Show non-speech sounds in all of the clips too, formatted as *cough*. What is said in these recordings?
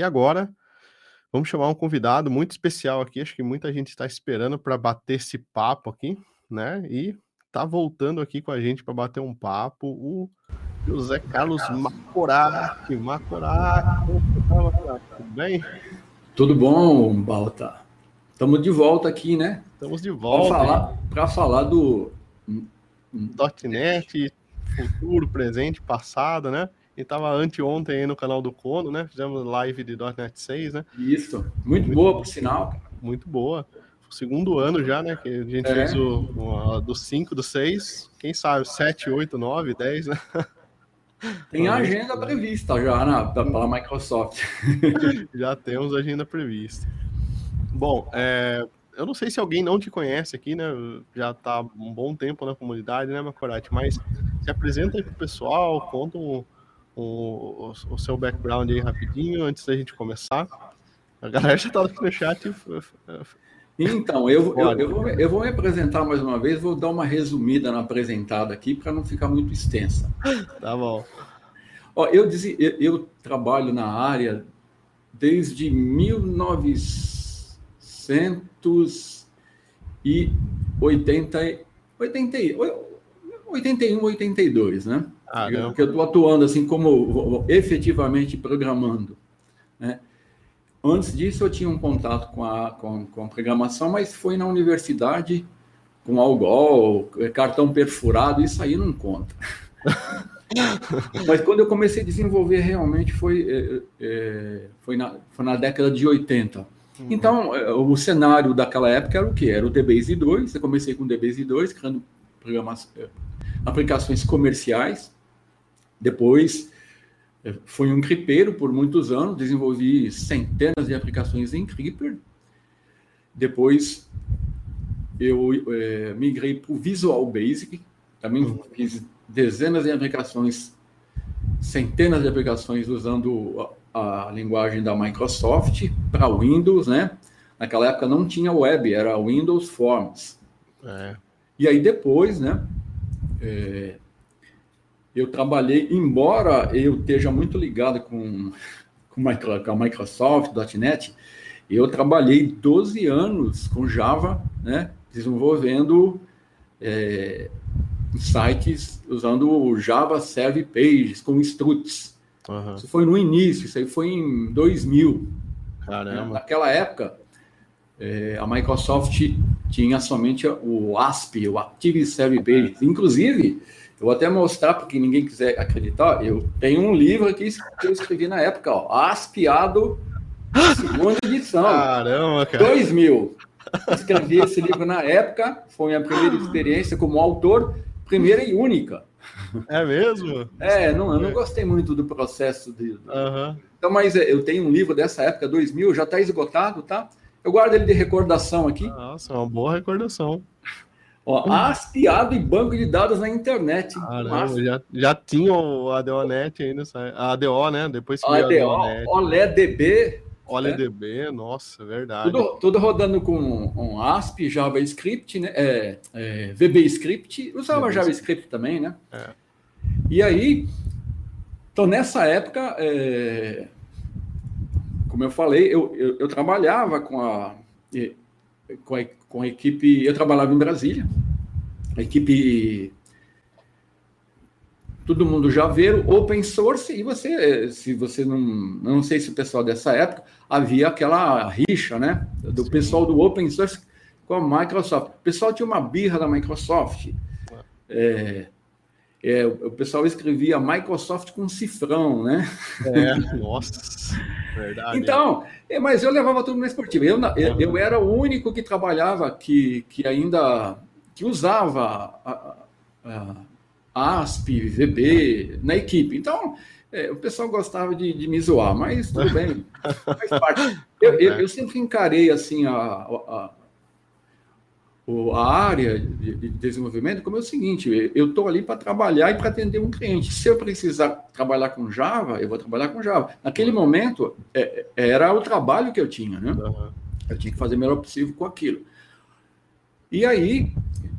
E agora, vamos chamar um convidado muito especial aqui, acho que muita gente está esperando para bater esse papo aqui, né? E tá voltando aqui com a gente para bater um papo o José Carlos Macoraki. Macoraki, tudo bem? Tudo bom, Balta? Estamos de volta aqui, né? Estamos de volta. Para falar, pra falar do .NET, futuro, presente, passado, né? E tava anteontem aí no canal do Cono, né? Fizemos live de .NET 6, né? Isso, muito, muito boa, por sinal. Muito boa. O segundo ano já, né? Que a gente é. fez o, o, do 5, do 6, quem sabe, 7, 8, 9, 10, né? Tem a agenda prevista já na, pela Microsoft. *laughs* *laughs* já temos agenda prevista. Bom, é, eu não sei se alguém não te conhece aqui, né? Já tá um bom tempo na comunidade, né, Macorati? Mas se apresenta aí pro pessoal, conta um, um, o, seu background aí rapidinho antes da gente começar. A galera já tá aqui no chat. Então, eu, eu, eu, vou, eu vou me apresentar mais uma vez, vou dar uma resumida na apresentada aqui para não ficar muito extensa. Tá bom. Ó, eu, dizia, eu, eu trabalho na área desde 1980, 80, 81, 82, né? Ah, que eu estou atuando assim como efetivamente programando. Né? Antes disso, eu tinha um contato com a, com, com a programação, mas foi na universidade, com algol, cartão perfurado, isso aí não conta. *laughs* mas quando eu comecei a desenvolver, realmente foi, é, é, foi, na, foi na década de 80. Uhum. Então, é, o cenário daquela época era o que? Era o DBase 2, eu comecei com o DBase 2, criando programas, é, aplicações comerciais, depois, eh, foi um cripeiro por muitos anos, desenvolvi centenas de aplicações em Creeper. Depois, eu é, migrei para o Visual Basic, também uhum. fiz dezenas de aplicações, centenas de aplicações usando a, a linguagem da Microsoft para Windows, né? Naquela época não tinha web, era Windows Forms. É. E aí depois, né? É, eu trabalhei, embora eu esteja muito ligado com, com, a Microsoft, .NET, eu trabalhei 12 anos com Java, né, desenvolvendo é, sites usando o Java Serve Pages com struts. Uhum. Isso foi no início, isso aí foi em 2000. Caramba. Naquela época, é, a Microsoft tinha somente o ASP, o Active Serve Pages. Inclusive, eu vou até mostrar para quem ninguém quiser acreditar. Eu tenho um livro aqui que eu escrevi na época, ó, Aspiado, segunda edição. Caramba, cara. 2000. Escrevi esse livro na época, foi a minha primeira experiência como autor, primeira e única. É mesmo? É, não, eu não gostei muito do processo de. Uhum. Então, mas é, eu tenho um livro dessa época, 2000, já está esgotado, tá? Eu guardo ele de recordação aqui. Nossa, uma boa recordação. Ó, aspiado e banco de dados na internet. Caramba, já, já tinha o ADONet. A ADO, né? Depois que ADO, OLEDB. OLEDB, né? nossa, verdade. Tudo, tudo, rodando com um ASP, JavaScript, né? É, é, VBScript. Usava VB JavaScript também, né? É. E aí, então nessa época, é, como eu falei, eu, eu, eu trabalhava com a, com a com a equipe. Eu trabalhava em Brasília, a equipe. Todo mundo já viu open source, e você, se você não. Não sei se o pessoal dessa época havia aquela rixa, né? Do Sim. pessoal do open source com a Microsoft. O pessoal tinha uma birra da Microsoft. É, é, o pessoal escrevia Microsoft com cifrão, né? É, nossa, verdade. Então, é, mas eu levava tudo na esportiva. Eu, eu, eu, era o único que trabalhava, que, que ainda que usava a, a, a ASP, VB na equipe. Então, é, o pessoal gostava de, de, me zoar, mas tudo bem, *laughs* faz parte. Eu, eu, eu sempre encarei assim a, a a área de desenvolvimento como é o seguinte: eu estou ali para trabalhar e para atender um cliente. Se eu precisar trabalhar com Java, eu vou trabalhar com Java. Naquele momento, é, era o trabalho que eu tinha, né? Eu tinha que fazer o melhor possível com aquilo. E aí,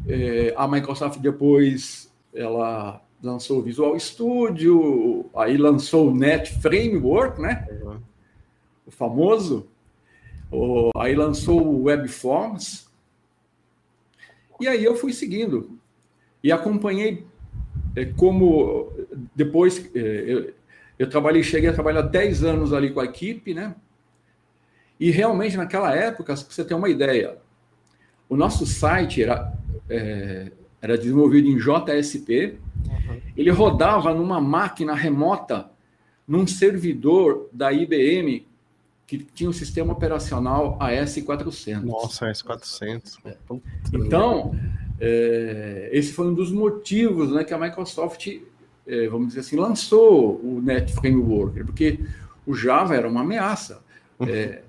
é, a Microsoft depois ela lançou o Visual Studio, aí lançou o Net Framework, né? famoso, aí lançou o Webforms, e aí eu fui seguindo e acompanhei é, como depois é, eu, eu, trabalhei, cheguei a trabalhar 10 anos ali com a equipe, né? E realmente naquela época, para você ter uma ideia, o nosso site era, é, era desenvolvido em JSP, uhum. ele rodava numa máquina remota, num servidor da IBM que tinha um sistema operacional AS400. Nossa, AS400. É. Então, é, esse foi um dos motivos né, que a Microsoft, é, vamos dizer assim, lançou o Net Framework, porque o Java era uma ameaça. *laughs* É,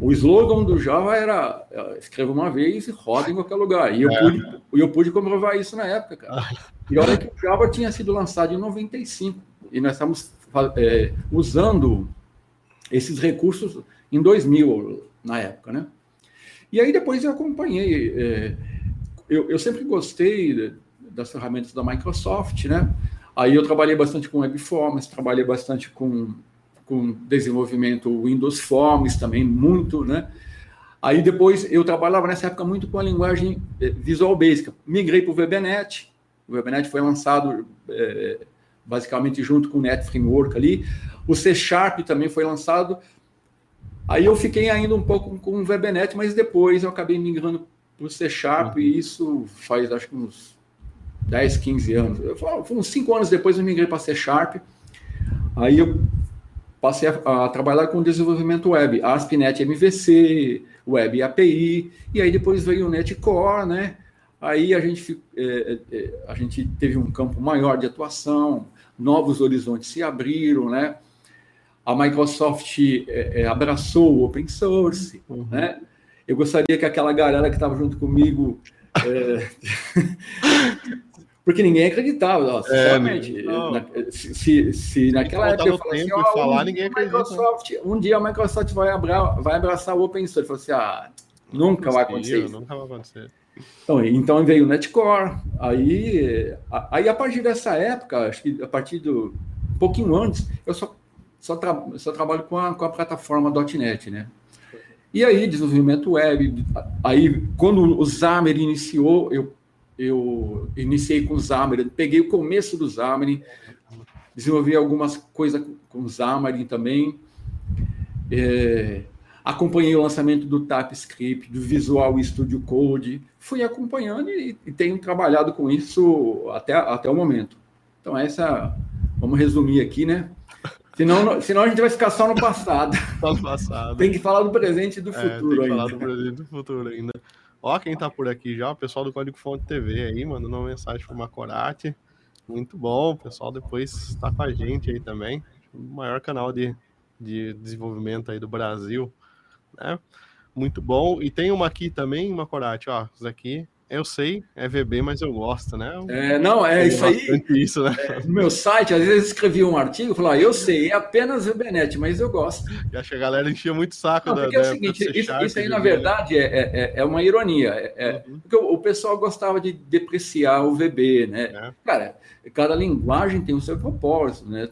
o slogan do Java era é, escreva uma vez e roda em qualquer lugar. E eu, é. pude, eu pude comprovar isso na época, cara. E olha que o Java tinha sido lançado em 95 e nós estamos usando esses recursos em 2000, na época, né? E aí depois eu acompanhei. É, eu, eu, sempre gostei das ferramentas da Microsoft, né? Aí eu trabalhei bastante com Webforms, trabalhei bastante com, com desenvolvimento Windows Forms também, muito, né? Aí depois eu trabalhava nessa época muito com a linguagem é, Visual Basic. Migrei para o VBNet. O VBNet foi lançado é, basicamente junto com o Net Framework ali. O C Sharp também foi lançado. Aí eu fiquei ainda um pouco com o VBNet, mas depois eu acabei migrando para o C Sharp, uhum. e isso faz acho que uns 10, 15 anos. Foi uns 5 anos depois eu migrei para C Sharp. Aí eu passei a, a, trabalhar com desenvolvimento web, ASP.NET MVC, Web API, e aí depois veio o NetCore, né? Aí a gente, é, é, a gente teve um campo maior de atuação, novos horizontes se abriram, né? A Microsoft é, é, abraçou o open source, uhum. né? Eu gostaria que aquela galera que estava junto comigo é, *laughs* porque ninguém acreditava, sinceramente. Na, se, se naquela época eu falei assim, oh, falar, um, ninguém Microsoft, um dia a Microsoft vai, abra, vai abraçar o open source. Eu falei assim, ah, nunca vai acontecer. Nunca vai acontecer. Então, então veio o Netcore, aí, aí a partir dessa época, acho que a partir do um pouquinho antes, eu só, só, tra, só trabalho com a, com a plataforma .NET, né? E aí, desenvolvimento web, aí quando o Xamarin iniciou, eu, eu iniciei com o Xamarin, peguei o começo do Xamarin, desenvolvi algumas coisas com o Xamarin também, é, acompanhei o lançamento do TypeScript, do Visual Studio Code, fui acompanhando e, e, tenho trabalhado com isso até, até o momento. Então, essa, vamos resumir aqui, né? Senão, senão a gente vai ficar só no passado. *laughs* Só no passado. Tem que falar do presente e do é, futuro tem que ainda. falar do presente e do futuro ainda. Ó, quem tá por aqui já, o pessoal do Código Fonte TV aí, mandando uma mensagem pro Macorati. Muito bom, o pessoal depois está com a gente aí também. O maior canal de, de desenvolvimento aí do Brasil, né? Muito bom. E tem uma aqui também, uma Corate, ó. Isso aqui, eu sei, é VB, mas eu gosto, né? É, não, é isso aí. Isso, né? É, no meu site, às vezes eu escrevia um artigo e falava, eu sei, é apenas VBNet, mas eu gosto. E acho que a galera enchia muito saco não, da. Porque é o seguinte, isso, isso, aí, na verdade, é, é, é uma ironia. É, é, uhum. Porque o, o, pessoal gostava de depreciar o VB, né? É. Cara, cada linguagem tem o seu propósito, né?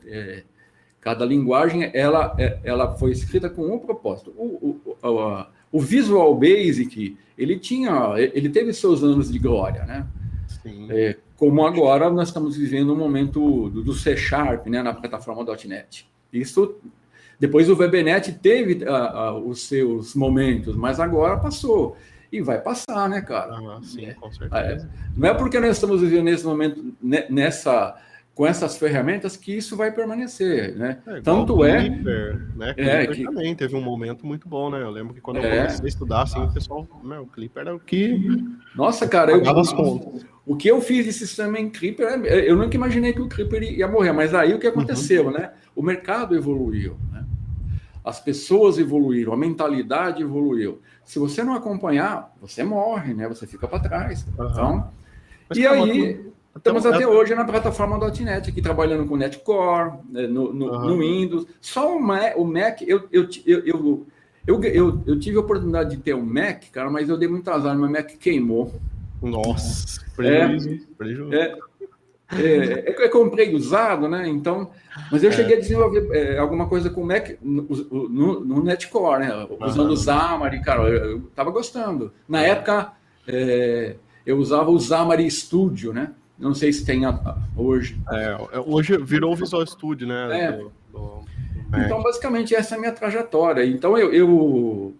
cada linguagem, ela, ela foi escrita com um propósito. O, o, a, o Visual Basic, ele tinha, ele teve seus anos de glória, né? É, como agora nós estamos vivendo um momento do, do C Sharp, né, na plataforma .NET. Isso, depois o VBNet teve uh, uh, os seus momentos, mas agora passou. E vai passar, né, cara? Ah, sim, com é, certeza. É, não é porque nós estamos vivendo nesse momento, nessa com essas ferramentas que isso vai permanecer, né? É, Tanto é, Clipper, né? Clipper é que também teve um momento muito bom, né? Eu lembro que quando eu é. comecei a estudar, assim, o pessoal, meu, o Clipper era o que Nossa, cara, eu as contas. O que eu fiz de sistema em Clipper, é, eu nunca imaginei que o Clipper ia morrer, mas aí o que aconteceu, uhum. né? O mercado evoluiu, né? As pessoas evoluíram, a mentalidade evoluiu. Se você não acompanhar, você morre, né? Você fica para trás. Uhum. Então, mas e aí Estamos então, até hoje na plataforma .NET, aqui trabalhando com NetCore, né, no, no, uhum. no Windows. Só o Mac, o Mac eu, eu, eu, eu, eu, eu, tive a oportunidade de ter um Mac, cara, mas eu dei muito azar, meu Mac queimou. Nossa, prejuízo. É, É, é, é, eu comprei usado, né? Então, mas eu é. cheguei a desenvolver é, alguma coisa com Mac no, no, no Netcore, né? Usando uhum. o Xamarin, cara, eu, eu tava gostando. Na época, é, eu usava o Xamarin Studio, né? Não sei se tem hoje. É, hoje virou o Visual Studio, né? Do, do, então, basicamente, essa é a minha trajetória. Então, eu, eu,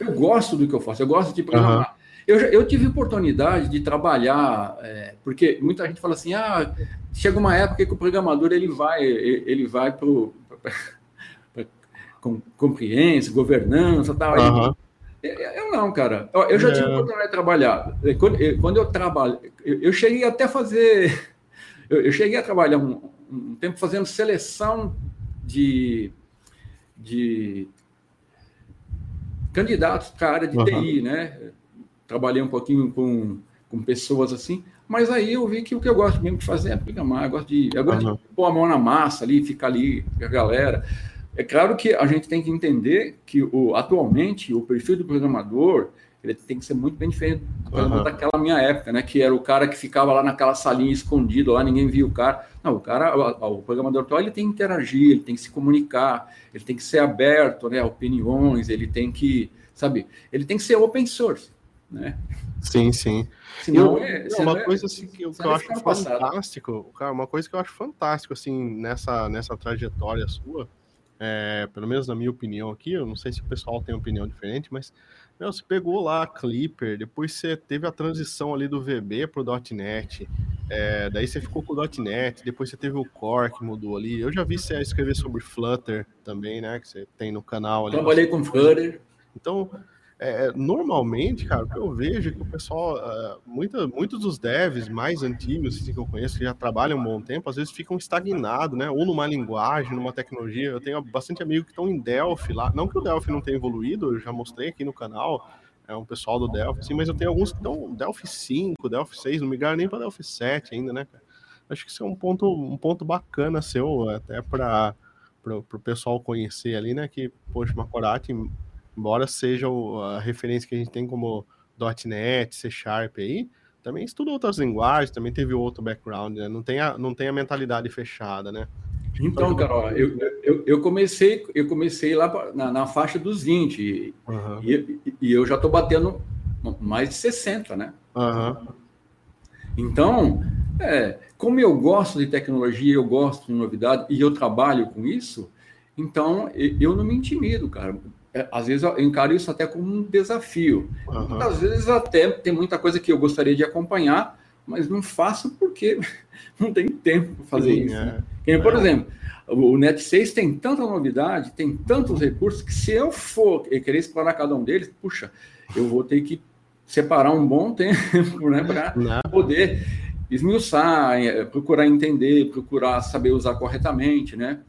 eu gosto do que eu faço, eu gosto de programar. Uhum. Eu, eu tive oportunidade de trabalhar, é, porque muita gente fala assim, ah, chega uma época que o programador ele vai, ele vai para *laughs* com, compreensão, governança, tal. Uhum. Eu não, cara. Eu já é. tive oportunidade de trabalhar. Quando, quando eu trabalho, eu cheguei até a fazer, *laughs* eu cheguei a trabalhar um, um tempo fazendo seleção de, de candidatos para a área de uhum. TI, né? trabalhei um pouquinho com, com pessoas assim, mas aí eu vi que o que eu gosto mesmo de fazer é programar, eu gosto de, eu gosto uhum. de pôr a mão na massa ali, ficar ali com a galera. É claro que a gente tem que entender que o, atualmente o perfil do programador ele tem que ser muito bem diferente uhum. daquela minha época, né? Que era o cara que ficava lá naquela salinha escondido, lá ninguém via o cara. Não, o cara, o, o programador atual, ele tem que interagir, ele tem que se comunicar, ele tem que ser aberto, né? A opiniões, ele tem que, sabe, ele tem que ser open source né? Sim, sim. Senão, é, uma é, coisa assim que, eu, que eu acho fantástico, cara, uma coisa que eu acho fantástico assim nessa nessa trajetória sua, é, pelo menos na minha opinião aqui, eu não sei se o pessoal tem opinião diferente, mas meu, você pegou lá a Clipper, depois você teve a transição ali do VB pro .NET, é, daí você ficou com o .NET, depois você teve o Core que mudou ali. Eu já vi você escrever sobre Flutter também, né, que você tem no canal ali. Trabalhei com Flutter. Então, é, normalmente, cara, o que eu vejo é que o pessoal, uh, muita, muitos dos devs mais antigos assim, que eu conheço, que já trabalham um bom tempo, às vezes ficam estagnados, né? Ou numa linguagem, numa tecnologia. Eu tenho bastante amigos que estão em Delphi lá. Não que o Delphi não tenha evoluído, eu já mostrei aqui no canal, é um pessoal do Delphi, sim, mas eu tenho alguns que estão Delphi 5, Delphi 6, não migraram nem para Delphi 7 ainda, né, cara? Acho que isso é um ponto, um ponto bacana seu, até para o pessoal conhecer ali, né? Que, poxa, Macorati embora seja a referência que a gente tem como .NET, C Sharp aí, também estuda outras linguagens, também teve outro background, né? Não tem a, não tem a mentalidade fechada, né? Então, Carol, eu, eu, eu comecei eu comecei lá na, na faixa dos 20 uhum. e, e, eu já estou batendo mais de 60, né? Uhum. Então, é, como eu gosto de tecnologia, eu gosto de novidade e eu trabalho com isso, então eu não me intimido, cara. É, às vezes eu encaro isso até como um desafio. Uhum. Às vezes até tem muita coisa que eu gostaria de acompanhar, mas não faço porque *laughs* não tem tempo para fazer Sim, isso. Né? É. por é. exemplo, o Net 6 tem tanta novidade, tem tantos recursos, que se eu for querer explorar cada um deles, puxa, eu vou ter que separar um bom *laughs* tempo né, para poder esmiuçar, é, procurar entender, procurar saber usar corretamente, né?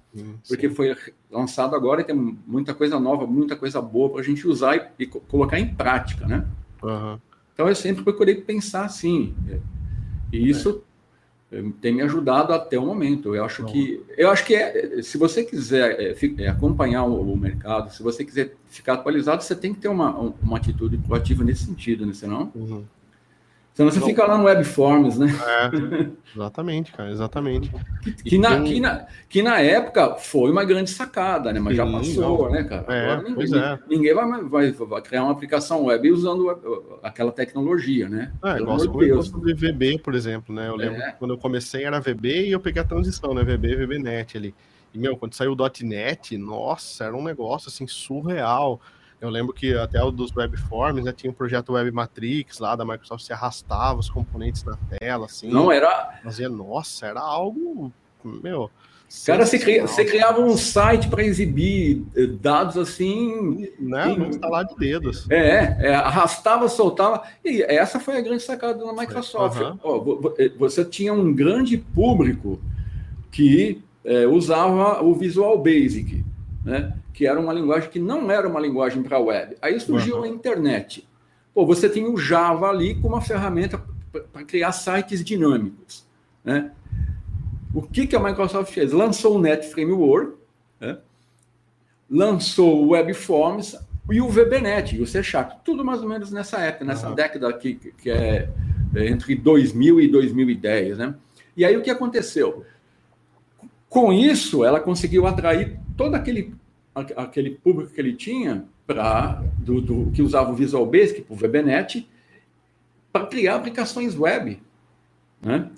Porque foi lançado agora e tem muita coisa nova, muita coisa boa para a gente usar e, e, colocar em prática, né? Uhum. Então eu sempre procurei pensar assim. E isso é. tem me ajudado até o momento. Eu acho que eu acho que é, se você quiser é, é, acompanhar o, o, mercado, se você quiser ficar atualizado, você tem que ter uma, uma atitude proativa nesse sentido, né? Senão uhum. Senão você fica lá no Webforms, né? É, exatamente, cara, exatamente. Que, que, na, que, na, que na época foi uma grande sacada, né? Mas Sim, já passou, não. né, cara? É, Agora ninguém, é. ninguém vai, vai, vai, criar uma aplicação web usando aquela tecnologia, né? É, igual você sobre VB, por exemplo, né? Eu lembro é. que quando eu comecei era VB e eu peguei a transição, né? VB, VBNet ali. E, meu, quando saiu o .NET, nossa, era um negócio, assim, surreal. Eu lembro que até o dos webforms, né, tinha o um projeto Web Matrix lá da Microsoft, se arrastava os componentes na tela, assim. Não, era... Fazia, nossa, era algo, meu... Cara, você, cria, você criava um site para exibir eh, dados assim. Né? Em, instalar de dedos. É, é, arrastava, soltava. E essa foi a grande sacada da Microsoft. Uhum. Oh, você tinha um grande público que é, usava o Visual Basic. Né? Que era uma linguagem que não era uma linguagem para web. Aí surgiu uhum. a internet. Pô, você tem o Java ali com uma ferramenta para criar sites dinâmicos. Né? O que, que a Microsoft fez? Lançou o Net Framework, né? lançou o WebForms e o VBNet, e o C Sharp, tudo mais ou menos nessa época, nessa uhum. década aqui, que é, é entre 2000 e 2010, né? E aí o que aconteceu? Com isso, ela conseguiu atrair todo aquele, aquele público que ele tinha para do, do, que usava o Visual Basic, o VBNet, para criar aplicações web. Né?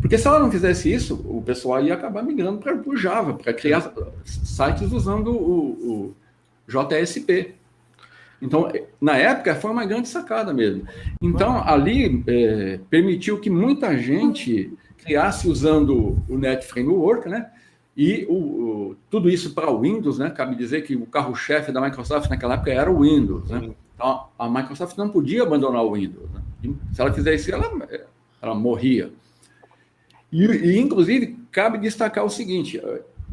Porque se ela não fizesse isso, o pessoal ia acabar migrando para o Java, para criar sites usando o, o JSP. Então, na época, foi uma grande sacada mesmo. Então, ali é, permitiu que muita gente criasse usando o Net Framework, né? E o, o, tudo isso para o Windows, né? Cabe dizer que o carro-chefe da Microsoft naquela época era o Windows, né? Então, a Microsoft não podia abandonar o Windows. Né? Se ela fizesse isso, ela, ela morria. E, e, inclusive, cabe destacar o seguinte: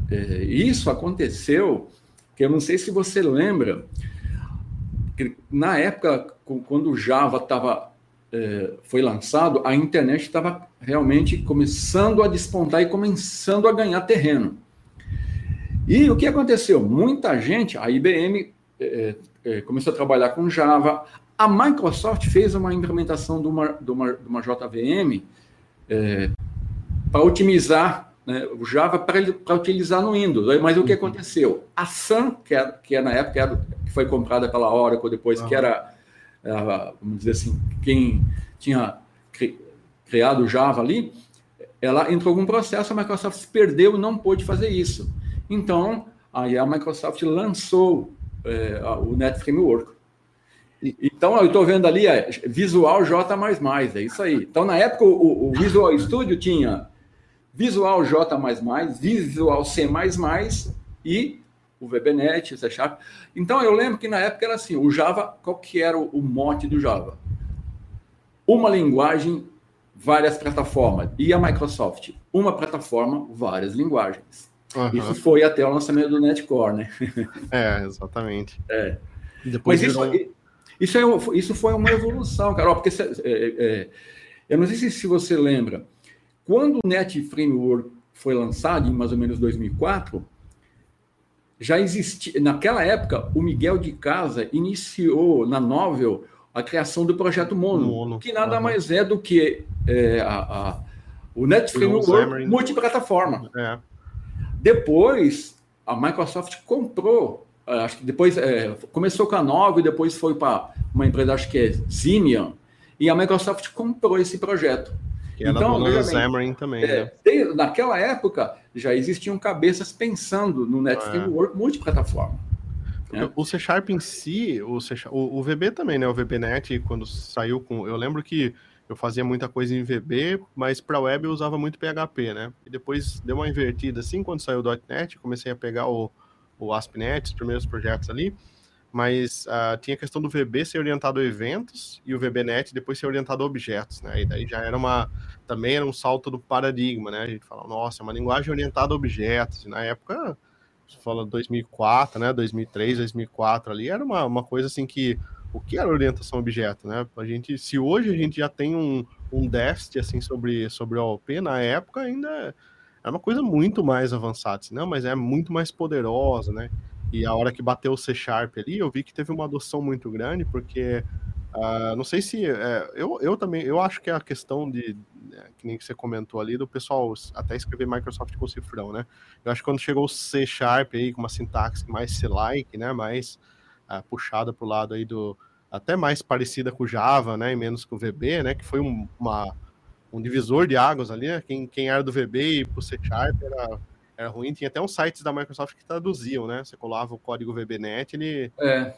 é, isso aconteceu, que eu não sei se você lembra, que na época, quando o Java estava é, foi lançado, a internet estava realmente começando a despontar e começando a ganhar terreno. E o que aconteceu? Muita gente, a IBM é, é, começou a trabalhar com Java, a Microsoft fez uma implementação de uma, de uma, de uma JVM é, para otimizar né, o Java para utilizar no Windows. Mas o que uhum. aconteceu? A Sun, que, era, que era, na época era, que foi comprada pela Oracle depois, uhum. que era, vamos dizer assim, quem tinha cri, criado o Java ali, ela entrou com um processo, a Microsoft perdeu e não pôde fazer isso. Então, aí a Microsoft lançou é, o Net Framework. Então, eu estou vendo ali é, Visual J++, é isso aí. Então, na época, o, o Visual Studio tinha Visual J++, Visual C++ e o VBNet, o C Sharp. Então, eu lembro que na época era assim, o Java, qual que era o, mote do Java? Uma linguagem, várias plataformas. E a Microsoft? Uma plataforma, várias linguagens. Uhum. Isso foi até o lançamento do Netcore, né? *laughs* É, exatamente. É. Depois Mas virou... isso, isso, é, isso foi uma evolução, Carol, porque é, é, eu não sei se, se você lembra, quando o Net Framework foi lançado, em mais ou menos 2004, já existia. Naquela época, o Miguel de Casa iniciou na Novel a criação do projeto Mono, Mono. que nada uhum. mais é do que é, a, a, o Net Framework multiplataforma. É. Depois, a Microsoft comprou, é, acho que depois é, começou com a Novel, depois foi para uma empresa, acho que é Zinian, e a Microsoft comprou esse projeto. Que era então, dona Xamarin também. É, né? naquela época, já existiam cabeças pensando no Net é. Framework multiplataforma. Né? O C Sharp em si, o, C Sharp, o, o, VB também, né? O VBNet, quando saiu com. Eu lembro que eu fazia muita coisa em VB, mas para web eu usava muito PHP, né? E depois deu uma invertida assim, quando saiu o .NET, comecei a pegar o, o ASP.NET, os primeiros projetos ali mas uh, tinha a questão do VB ser orientado a eventos e o VBNet depois ser orientado a objetos, né? E daí já era uma também era um salto do paradigma, né? A gente fala, nossa, é uma linguagem orientada a objetos. E na época, você fala 2004, né? 2003, 2004 ali era uma, uma coisa assim que o que era orientação a objeto, né? A gente, se hoje a gente já tem um, um déficit assim sobre sobre o OP, na época ainda é uma coisa muito mais avançada, assim, não, mas é muito mais poderosa, né? E a hora que bateu o C Sharp ali, eu vi que teve uma adoção muito grande, porque uh, não sei se. É, eu, eu também, eu acho que é a questão de. É, que nem você comentou ali, do pessoal até escrever Microsoft com cifrão, né? Eu acho que quando chegou o C Sharp aí, com uma sintaxe mais C-like, né? Mais uh, puxada para o lado aí do. Até mais parecida com o Java, né? E menos com o VB, né? Que foi um, uma, um divisor de águas ali, né? Quem, quem era do VB e pro C Sharp era era ruim. Tinha até uns sites da Microsoft que traduziam, né? Você colava o código VBNet, ele. É.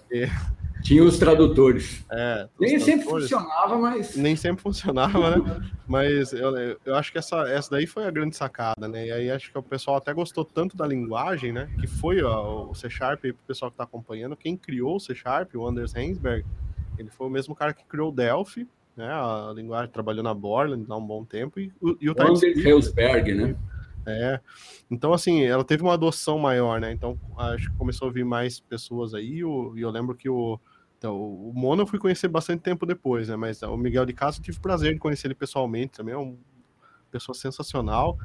Tinha os tradutores. É, os Nem tradutores. sempre funcionava, mas. Nem sempre funcionava, né? mas eu, eu acho que essa, essa daí foi a grande sacada, né? E aí acho que o pessoal até gostou tanto da linguagem, né? Que foi ó, o C Sharp, para o pessoal que está acompanhando, quem criou o C Sharp, o Anders Hensberg, ele foi o mesmo cara que criou o Delphi, né? A linguagem trabalhou na Borland há um bom tempo. E, e o Anders Hensberg, né? É. Então, assim, ela teve uma adoção maior, né? Então, acho que começou a vir mais pessoas aí. E eu lembro que o, então, o Mono eu fui conhecer bastante tempo depois, né? Mas o Miguel de Castro eu tive prazer de conhecer ele pessoalmente também. É uma pessoa sensacional.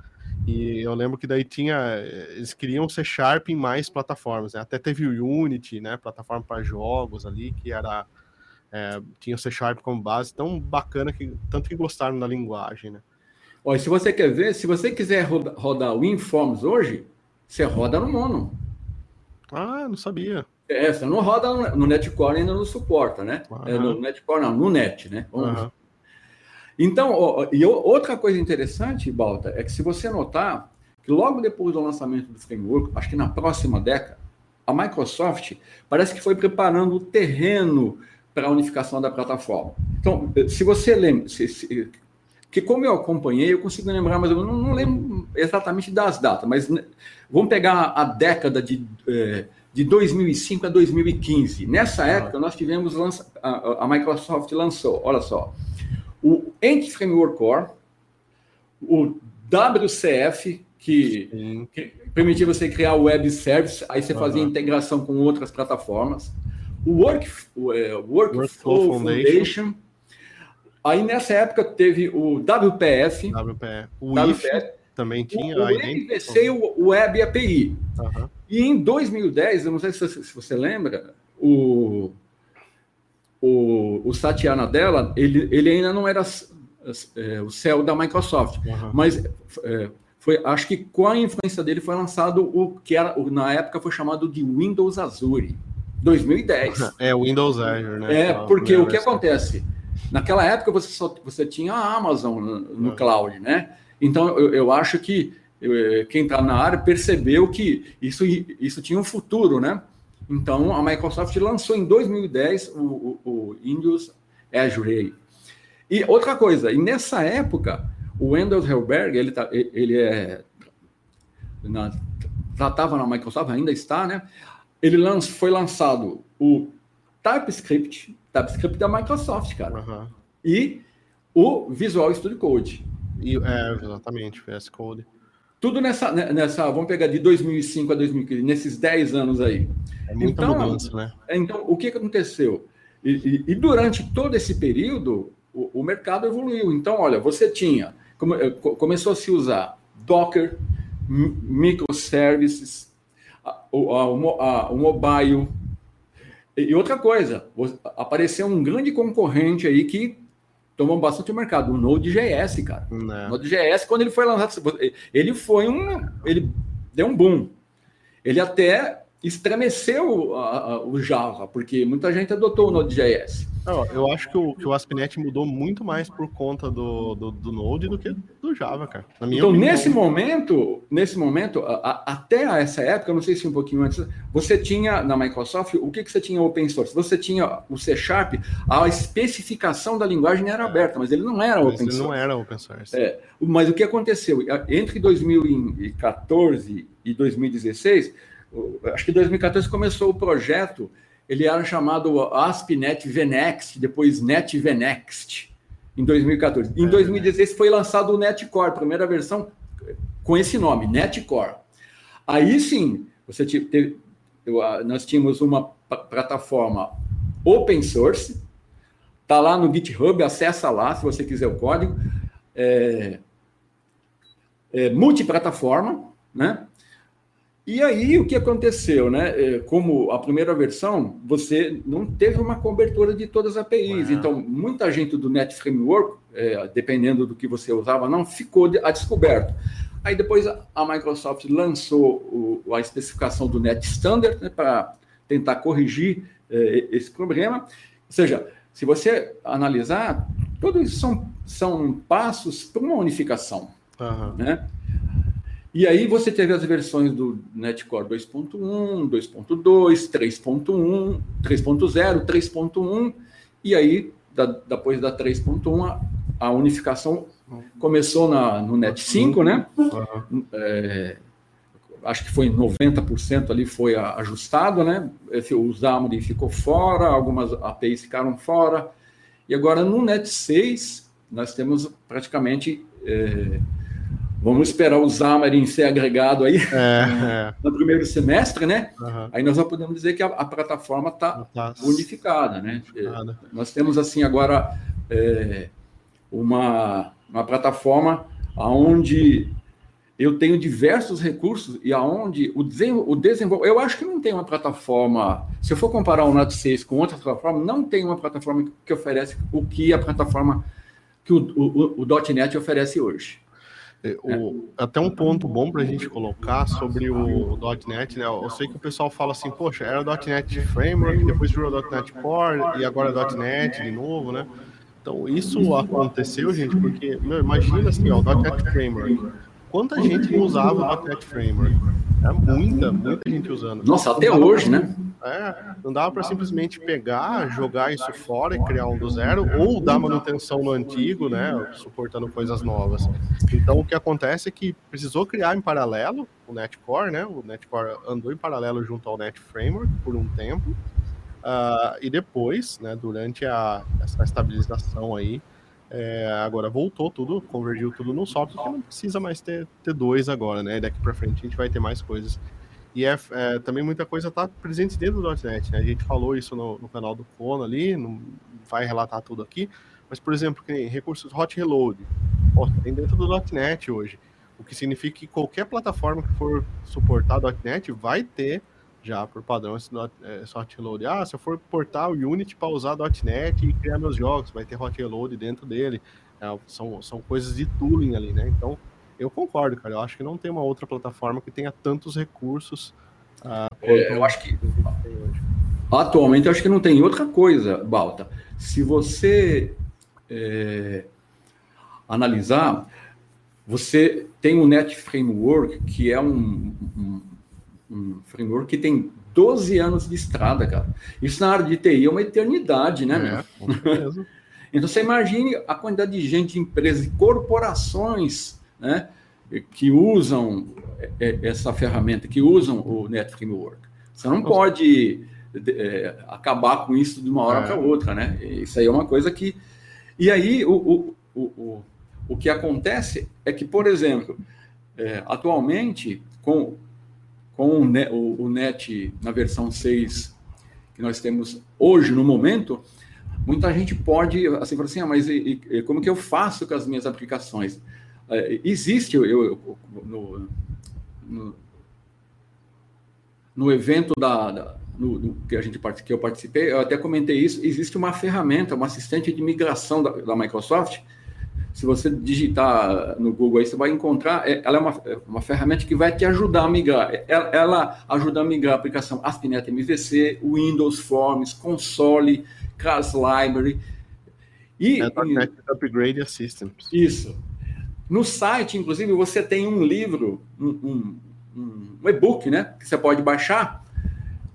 E eu lembro que daí tinha. Eles queriam ser Sharp em mais plataformas, né? Até teve o Unity, né? Plataforma para jogos ali, que era. É, tinha o C Sharp como base, tão bacana que tanto que gostaram da linguagem, né? Olha, se você quer ver, se você quiser rodar, rodar o WinForms hoje, você roda no Mono. Ah, não sabia. É, você não roda no, no Netcore ainda não suporta, né? Uhum. É, no Netcore não, no Net, né? Uhum. Então, ó, e outra coisa interessante, Balta, é que se você notar que logo depois do lançamento do framework, acho que na próxima década, a Microsoft parece que foi preparando o terreno para a unificação da plataforma. Então, se você lembra, se, se, que como eu acompanhei, eu consigo lembrar, mas eu não, não lembro exatamente das datas, mas né, vamos pegar a década de, é, de 2005 a 2015. Nessa época, nós tivemos, lança, a, a Microsoft lançou, olha só, o Ent Framework Core, o WCF, que, que permitia você criar web service, aí você fazia integração com outras plataformas. O, Work, o, é, Workflow, Workflow Foundation. Foundation. Aí nessa época teve o WPF. WPF. O WPF. também tinha. O, o MVC e o Web API. Uhum. E em 2010, eu não sei se, se você lembra, o, o, o Satya Nadella, ele, ele ainda não era é, o céu da Microsoft, uhum. mas é, foi, acho que com a influência dele foi lançado o que era, na época foi chamado de Windows Azure, 2010. *laughs* É, Windows Azure, né? É, porque o que acontece? Naquela época você só você tinha a Amazon no, no cloud, né? Então eu, eu acho que quem está na área percebeu que isso, isso tinha um futuro, né? Então a Microsoft lançou em 2010 o, o, o Windows Azure. E outra coisa, e nessa época o Wendell Helberg, ele, tá, ele é. Na, já estava na Microsoft, ainda está, né? Ele lanç, foi lançado o TypeScript, TypeScript da Microsoft, cara. Uhum. E o Visual Studio Code. E, é, exatamente, VS Code. Tudo nessa, né, nessa, vamos pegar de 2005 a 2015, nesses 10 anos aí. É muita então, mudança, né? Então, o que aconteceu? E, e, e durante todo esse período, o, o mercado evoluiu. Então, olha, você tinha eh, começou a se usar Docker, microservices, o mobile. E outra coisa, apareceu um grande concorrente aí que tomou bastante o mercado, o Node.js, cara. Não. O Node.js, quando ele foi lançado, ele foi um. Ele deu um boom. Ele até estremeceu o Java, porque muita gente adotou o Node.js. Não, eu acho que o, que o ASP.NET mudou muito mais por conta do, do, do, Node do que do Java, cara. então, opinião. nesse momento, nesse momento, a, a, até essa época, não sei se um pouquinho antes, você tinha na Microsoft, o que, que você tinha open source? Você tinha o C Sharp, a especificação da linguagem era aberta, mas ele não era open ele source. não era open source. É, mas o que aconteceu? Entre 2014 e 2016, acho que em 2014 começou o projeto ele era chamado ASP.NET VNext, depois NET VNext, em 2014. Em 2016 é, foi lançado o NetCore, primeira versão com esse nome, NetCore. Aí sim, você teve, nós tínhamos uma plataforma open source, tá lá no GitHub, acessa lá se você quiser o código. É, é, multiplataforma, né? E aí, o que aconteceu, né? É, como a primeira versão, você não teve uma cobertura de todas as APIs. Então, muita gente do Net Framework, é, dependendo do que você usava, não ficou a descoberto. Aí depois a Microsoft lançou a especificação do Net Standard né, para tentar corrigir é, esse problema. Ou seja, se você analisar, todos isso são, são passos para uma unificação. Uhum. Né? E aí você teve as versões do Netcore 2.1, 2.2, 3.1, 3.0, 3.1, e aí, da, depois da 3.1, a unificação começou na, no Net 5, né? Uhum. É, acho que foi 90% ali foi ajustado, né? O Xamarin ficou fora, algumas APIs ficaram fora, e agora no Net 6 nós temos praticamente... É, Vamos esperar o Xamarin ser agregado aí é, é. *laughs* no primeiro semestre, né? Uhum. Aí nós já podemos dizer que a, a plataforma está tá unificada, né? Nada. Nós temos assim agora é, uma, uma plataforma onde eu tenho diversos recursos e aonde o, o desenvolvimento. Eu acho que não tem uma plataforma. Se eu for comparar o Node 6 com outras plataformas, não tem uma plataforma que oferece o que a plataforma que o, o, o, o .NET oferece hoje. É, o, até um ponto bom para a gente colocar sobre o .NET, né? Eu sei que o pessoal fala assim, poxa, era .NET Framework, depois virou .NET Core e agora é .NET de novo, né? Então isso aconteceu, gente, porque meu, imagina assim, ó, o .NET Framework. Quanta gente não usava o .NET Framework? É muita, muita gente usando. Nossa, até hoje, né? É, não dava para simplesmente pegar, jogar isso fora e criar um do zero, ou dar manutenção no antigo, né, suportando coisas novas. Então, o que acontece é que precisou criar em paralelo o Netcore, né, o Netcore andou em paralelo junto ao Net Framework por um tempo, uh, e depois, né, durante a, essa estabilização aí, é, agora voltou tudo, convergiu tudo no software, porque não precisa mais ter, ter dois agora, né, daqui para frente a gente vai ter mais coisas e é, é, também muita coisa está presente dentro do .NET. Né? A gente falou isso no, no canal do Fono ali, não vai relatar tudo aqui. Mas, por exemplo, que recursos hot reload, ó, tem dentro do .NET hoje. O que significa que qualquer plataforma que for suportar .NET vai ter já por padrão esse, é, esse hot reload. Ah, se eu for portar o Unity para usar .NET e criar meus jogos, vai ter hot reload dentro dele. É, são, são coisas de tooling ali, né? Então, eu concordo, cara. Eu acho que não tem uma outra plataforma que tenha tantos recursos. Uh, é, eu acho que atualmente eu acho que não tem outra coisa, Balta. Se você é, analisar, você tem o Net Framework, que é um, um, um, framework que tem 12 anos de estrada, cara. Isso na área de TI é uma eternidade, né? É, com certeza. *laughs* então você imagine a quantidade de gente, empresas, corporações né, que usam é, essa ferramenta, que usam o Net Framework. Você não pode é, acabar com isso de uma hora é. para outra, né? Isso aí é uma coisa que. E aí, o, o, o, o que acontece é que, por exemplo, é, atualmente, com, com o, net, na versão 6 que nós temos hoje, no momento, muita gente pode, assim, falar assim, ah, mas e, e, como que eu faço com as minhas aplicações? É, existe, eu, eu no, no, no, evento da, da no, que a gente que eu participei, eu até comentei isso. Existe uma ferramenta, uma assistente de migração da, da Microsoft. Se você digitar no Google aí, você vai encontrar. É, ela é uma, é uma ferramenta que vai te ajudar a migrar. Ela, ela ajuda a migrar a aplicação ASP.NET MVC, Windows Forms, Console, Class Library. E, é, Upgrade Systems. Isso. No site, inclusive, você tem um livro, um, um, um e-book, né? Que você pode baixar.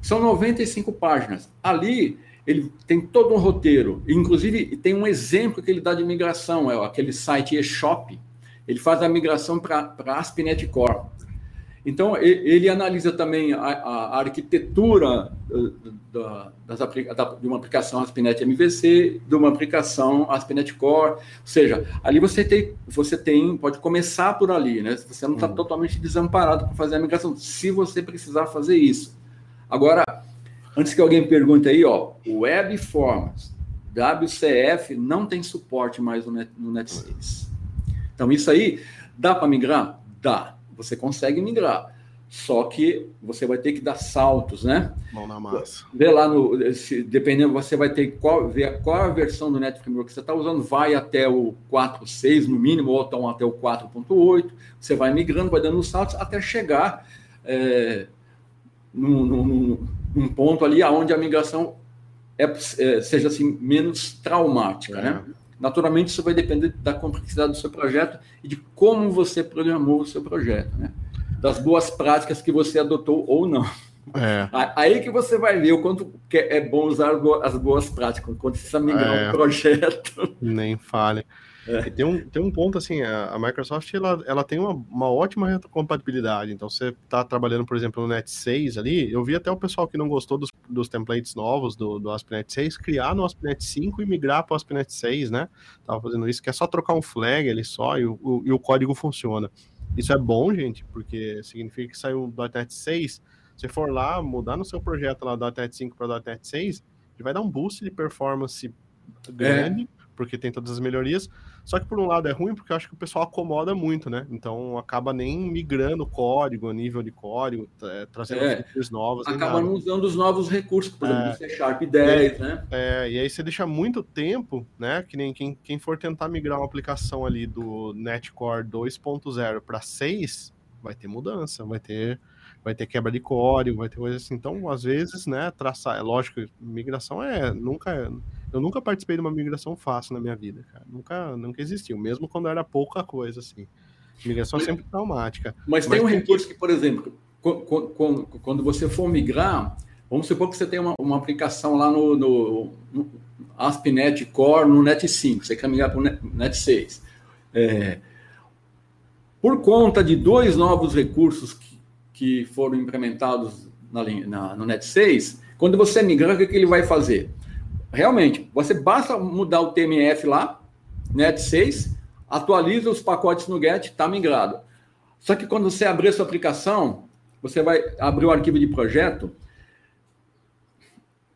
São 95 páginas. Ali ele tem todo um roteiro, inclusive tem um exemplo que ele dá de migração, é aquele site eShop. Ele faz a migração para ASP.NET Core. Então, ele analisa também a, a arquitetura da, das, da, de uma aplicação ASP.NET MVC, de uma aplicação ASP.NET Core. Ou seja, ali você tem, você tem pode começar por ali, né? Você não está hum. totalmente desamparado para fazer a migração, se você precisar fazer isso. Agora, antes que alguém pergunte aí, ó, o Webforms, WCF, não tem suporte mais no, Net, no Net6. Então, isso aí, dá para migrar? Dá você consegue migrar. Só que você vai ter que dar saltos, né? Mão na massa. Vê lá no. Se, dependendo, você vai ter qual, ver qual a versão do Net Framework que você está usando, vai até o 4.6 no mínimo, ou então até o 4.8. Você vai migrando, vai dando saltos até chegar é, num, num, num, ponto ali onde a migração é, é, seja assim, menos traumática, é. né? Naturalmente, isso vai depender da complexidade do seu projeto e de como você programou o seu projeto, né? Das boas práticas que você adotou ou não. É. Aí que você vai ver o quanto é bom usar as boas práticas, quando você migrar é. um projeto. Nem fale. É. tem, um, tem um ponto assim, a, Microsoft ela, ela tem uma, uma ótima compatibilidade. Então, você está trabalhando, por exemplo, no Net 6 ali. Eu vi até o pessoal que não gostou dos, dos templates novos do, do ASP.NET 6 criar no ASP.NET 5 e migrar para o ASP.NET 6, né? Tava fazendo isso, que é só trocar um flag ali só e o, o, e o código funciona. Isso é bom, gente, porque significa que saiu do .NET 6. Se for lá, mudar no seu projeto lá do .NET 5 para o .NET 6, ele vai dar um boost de performance grande. É porque tem todas as melhorias. Só que por um lado é ruim porque eu acho que o pessoal acomoda muito, né? Então acaba nem migrando o código, nível de código, é, trazendo é, features novas. Acaba não usando os novos recursos, por exemplo, é, C Sharp 10, né? É, e aí você deixa muito tempo, né? Que nem quem, quem for tentar migrar uma aplicação ali do Netcore 2.0 para 6, vai ter mudança, vai ter vai ter quebra de código, vai ter coisa assim. Então, às vezes, né, traçar, é lógico, migração é nunca eu nunca participei de uma migração fácil na minha vida, cara. Nunca nunca existiu, mesmo quando era pouca coisa assim. Migração é sempre traumática. Mas, mas tem um recurso que, por exemplo, quando você for migrar, vamos supor que você tem uma, uma aplicação lá no, no, no ASP.NET Core no Net 5, você quer migrar para o Net, Net 6. É, por conta de dois novos recursos que que foram implementados na, na, no Net 6, quando você migrar, o que, que ele vai fazer? Realmente, você basta mudar o TMF lá, Net 6, atualiza os pacotes no GET, está migrado. Só que quando você abrir a sua aplicação, você vai abrir o arquivo de projeto,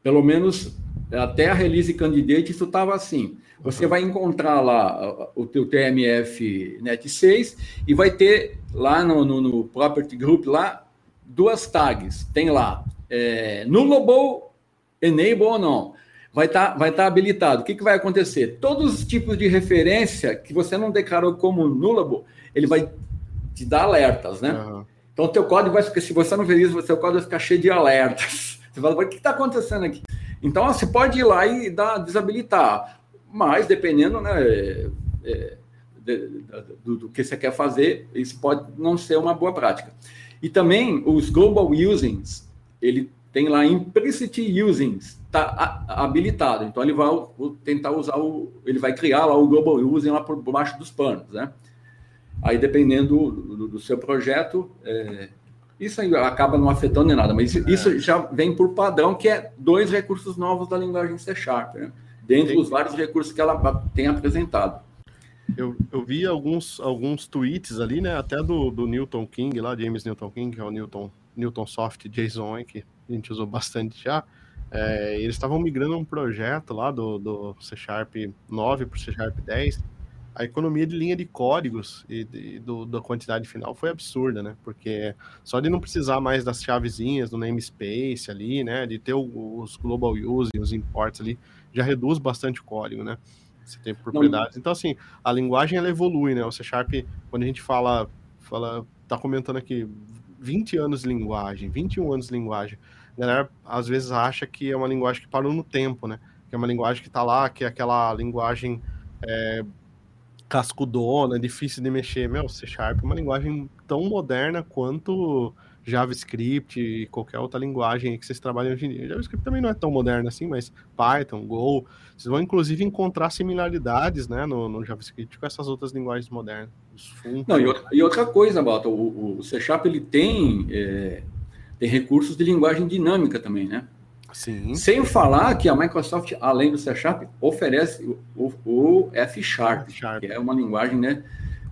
pelo menos até a release candidate, isso estava assim. Você vai encontrar lá o teu TMF Net 6 e vai ter lá no, no, no Property Group lá duas tags. Tem lá é, Nullable, Enable ou não. Vai estar tá, vai tá habilitado. O que, que vai acontecer? Todos os tipos de referência que você não declarou como nullable, ele vai te dar alertas, né? Uhum. Então, o teu código vai ficar, se você não fez isso, o seu código vai ficar cheio de alertas. *laughs* Você fala, o que está acontecendo aqui? Então, você pode ir lá e dar, desabilitar mas dependendo né, é, é, de, do, do, que você quer fazer, isso pode não ser uma boa prática. E também os global usings, ele tem lá implicit usings, está habilitado. Então ele vai tentar usar o, ele vai criar lá o global using lá por baixo dos panos, né? Aí dependendo do, do seu projeto, é, isso aí acaba não afetando nem nada, mas isso, é. isso, já vem por padrão, que é dois recursos novos da linguagem C Sharp, né? dentre os vários recursos que ela tem apresentado. Eu, eu vi alguns, alguns tweets ali, né? Até do, do Newton King, lá, James Newton King, que é o Newton, Newton Soft JSON, que a gente usou bastante já. É, eles estavam migrando um projeto lá do, do C Sharp 9 para o C Sharp 10. A economia de linha de códigos e, e do, da quantidade final foi absurda, né? Porque só de não precisar mais das chavezinhas do namespace ali, né? De ter os global use, os imports ali, já reduz bastante o código, né? Você tem propriedades. Não. Então, assim, a linguagem ela evolui, né? O C Sharp, quando a gente fala, fala, tá comentando aqui 20 anos de linguagem, 21 anos de linguagem, a galera às vezes acha que é uma linguagem que parou no tempo, né? Que é uma linguagem que tá lá, que é aquela linguagem é, cascudona, difícil de mexer. Meu, C Sharp é uma linguagem tão moderna quanto JavaScript e qualquer outra linguagem que vocês trabalham hoje em dia. JavaScript também não é tão moderno assim, mas Python, Go, vocês vão inclusive encontrar similaridades né, no, no JavaScript com essas outras linguagens modernas. Não, e, outra, e outra coisa, Bota, o, o, C Sharp ele tem, é, tem recursos de linguagem dinâmica também, né? Sim. Sem falar que a Microsoft, além do C Sharp, oferece o, o F Sharp, F -Sharp. que é uma linguagem né,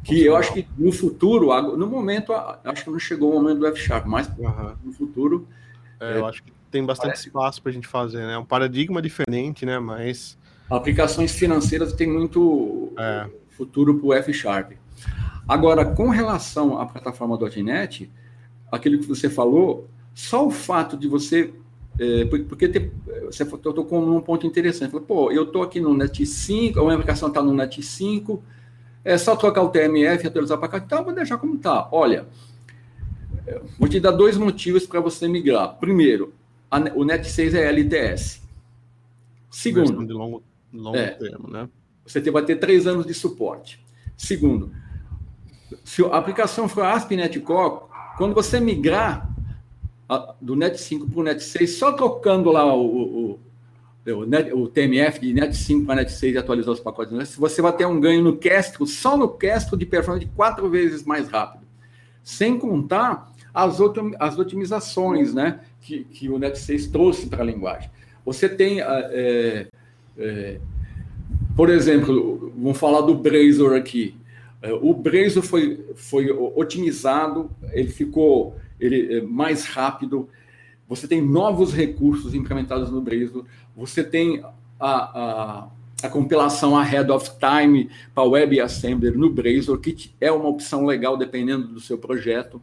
que eu acho que no futuro, no momento, acho que não chegou o momento do F Sharp, mas uhum. no futuro. É, é, eu acho que tem bastante parece... espaço para a gente fazer, né? Um paradigma diferente, né? Mas. Aplicações financeiras tem muito é. futuro para o F Sharp. Agora, com relação à plataforma .NET, aquilo que você falou, só o fato de você é, porque tem, você tocou num ponto interessante. Pô, eu estou aqui no Net 5, a minha aplicação está no Net 5, é só trocar o TMF atualizar para cá. Então, vou deixar como está. Olha, vou te dar dois motivos para você migrar. Primeiro, a, o Net 6 é LTS. Segundo, de longo, longo é, termo, né? Você vai ter três anos de suporte. Segundo, se a aplicação for ASP.NET Core, quando você migrar do Net 5 para o Net 6, só trocando lá o, o o, net, o TMF de Net 5 para Net 6 e atualizar os pacotes, você vai ter um ganho no Castro, só no Castro de performance quatro vezes mais rápido. Sem contar as, as otimizações né, que, que o Net 6 trouxe para a linguagem. Você tem, é, é, por exemplo, vamos falar do Blazor aqui. É, o Blazor foi, foi otimizado, ele ficou ele, é, mais rápido, você tem novos recursos implementados no Blazor, você tem a, a a compilação ahead of time para WebAssembly no Blazor, que é uma opção legal dependendo do seu projeto.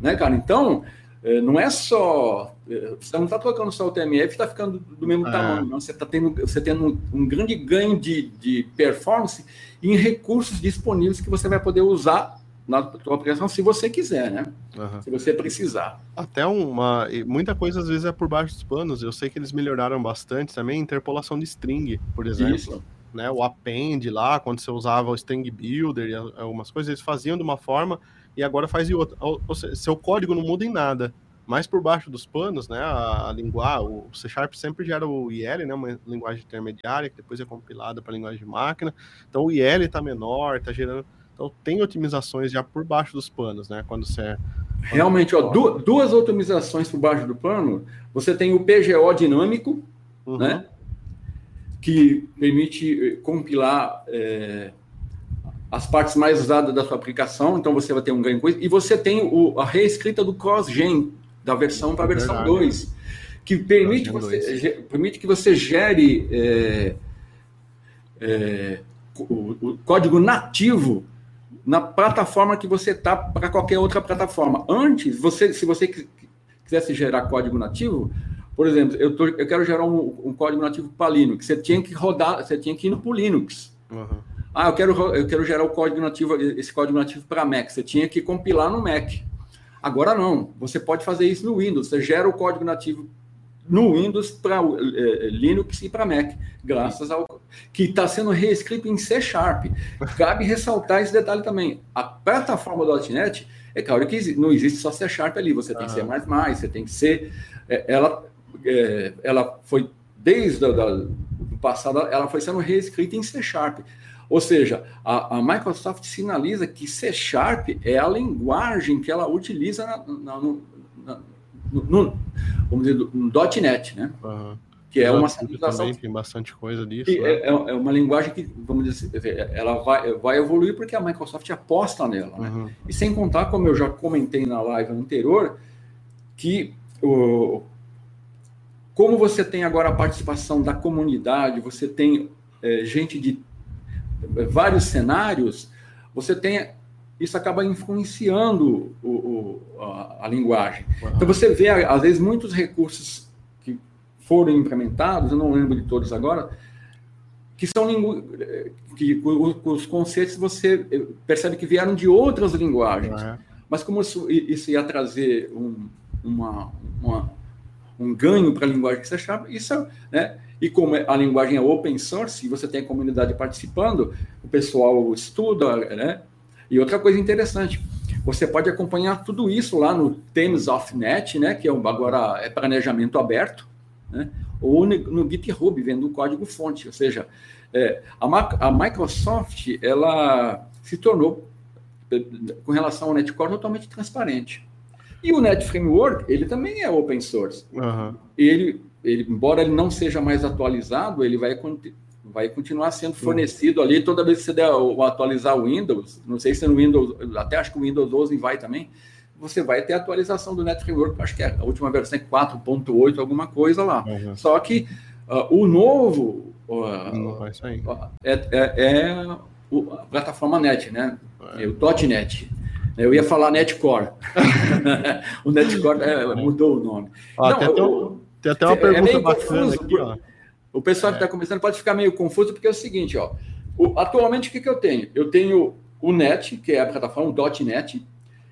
Né, cara? Então, é, não é só. É, você não está trocando só o TMF, está ficando do mesmo é. tamanho, não. Você está tendo, você tendo um, um, grande ganho de, de performance em recursos disponíveis que você vai poder usar na tua aplicação se você quiser, né? Uhum. Se você precisar. Até uma. Muita coisa às vezes é por baixo dos panos. Eu sei que eles melhoraram bastante também interpolação de string, por exemplo. Isso. Né, o append lá, quando você usava o string builder e algumas coisas, eles faziam de uma forma e agora faz de outra. Ou seja, seu código não muda em nada. Mas por baixo dos panos, né, a, a linguagem, o C Sharp sempre gera o IL, né, uma linguagem intermediária, que depois é compilada para linguagem de máquina. Então o IL está menor, está gerando. Então tem otimizações já por baixo dos panos, né? Quando você. É, Realmente, ó, du duas otimizações por baixo do pano. Você tem o PGO dinâmico, uhum. né? Que permite eh, compilar é, as partes mais usadas da sua aplicação, então você vai ter um ganho com isso. E você tem o, a reescrita do cross-gen, da versão para a versão 2, que permite, você, permite que você gere é, é, o, o, código nativo na plataforma que você está para qualquer outra plataforma. Antes, você, se você quisesse gerar código nativo, por exemplo, eu, tô, eu quero gerar um, um código nativo para Linux, você tinha que rodar, você tinha que ir no Linux. Uhum. Ah, eu quero, eu quero gerar o código nativo, esse código nativo para Mac. Você tinha que compilar no Mac. Agora não, você pode fazer isso no Windows. Você gera o código nativo no Windows para é, Linux e para Mac, graças ao que está sendo reescrito em C Sharp. Cabe ressaltar esse detalhe também. A plataforma .NET é claro que não existe só C Sharp ali. Você tem uhum. C++, você tem C. É, ela, é, ela foi desde o passado, ela foi sendo reescrita em C Sharp. Ou seja, a, a, Microsoft sinaliza que C Sharp é a linguagem que ela utiliza na, na, no, no, vamos dizer, no .NET, né? Uhum. Que é uma. Também tem bastante coisa disso. Né? É, é, uma linguagem que, vamos dizer, ela vai, vai evoluir porque a Microsoft aposta nela. Né? Uhum. E sem contar, como eu já comentei na live anterior, que o, como você tem agora a participação da comunidade, você tem é, gente de vários cenários, você tem isso acaba influenciando o, o, a, a, linguagem. Uhum. Então você vê às vezes muitos recursos que foram implementados, eu não lembro de todos agora, que são lingu... que os conceitos você percebe que vieram de outras linguagens. Uhum. Mas como isso, isso ia trazer um, uma, uma, um ganho para a linguagem que você achava, isso né, e como a linguagem é open source, e você tem a comunidade participando, o pessoal estuda, né? E outra coisa interessante, você pode acompanhar tudo isso lá no Themes of Net, né? Que é agora é planejamento aberto, né? Ou no, GitHub, vendo o código fonte. Ou seja, é, a, a Microsoft, ela se tornou, com relação ao Netcore, totalmente transparente. E o Net Framework, ele também é open source. Uhum. Ele ele, embora ele não seja mais atualizado, ele vai, vai continuar sendo fornecido ali toda vez que você der o, atualizar o Windows. Não sei se no Windows, até acho que o Windows 12 vai também. Você vai ter a atualização do Net Framework, acho que é, a última versão é 4.8, alguma coisa lá. Uhum. Só que uh, o novo uh, é, é, é a plataforma Net, né? É. O .NET. Eu ia falar Netcore. *laughs* *laughs* o Netcore é, mudou o nome. Ah, Não, tem até uma é pergunta bacana confuso, aqui, ó. O pessoal é. que está começando pode ficar meio confuso, porque é o seguinte, ó. O, atualmente, o que, que eu tenho? Eu tenho o NET, que é a plataforma o .NET.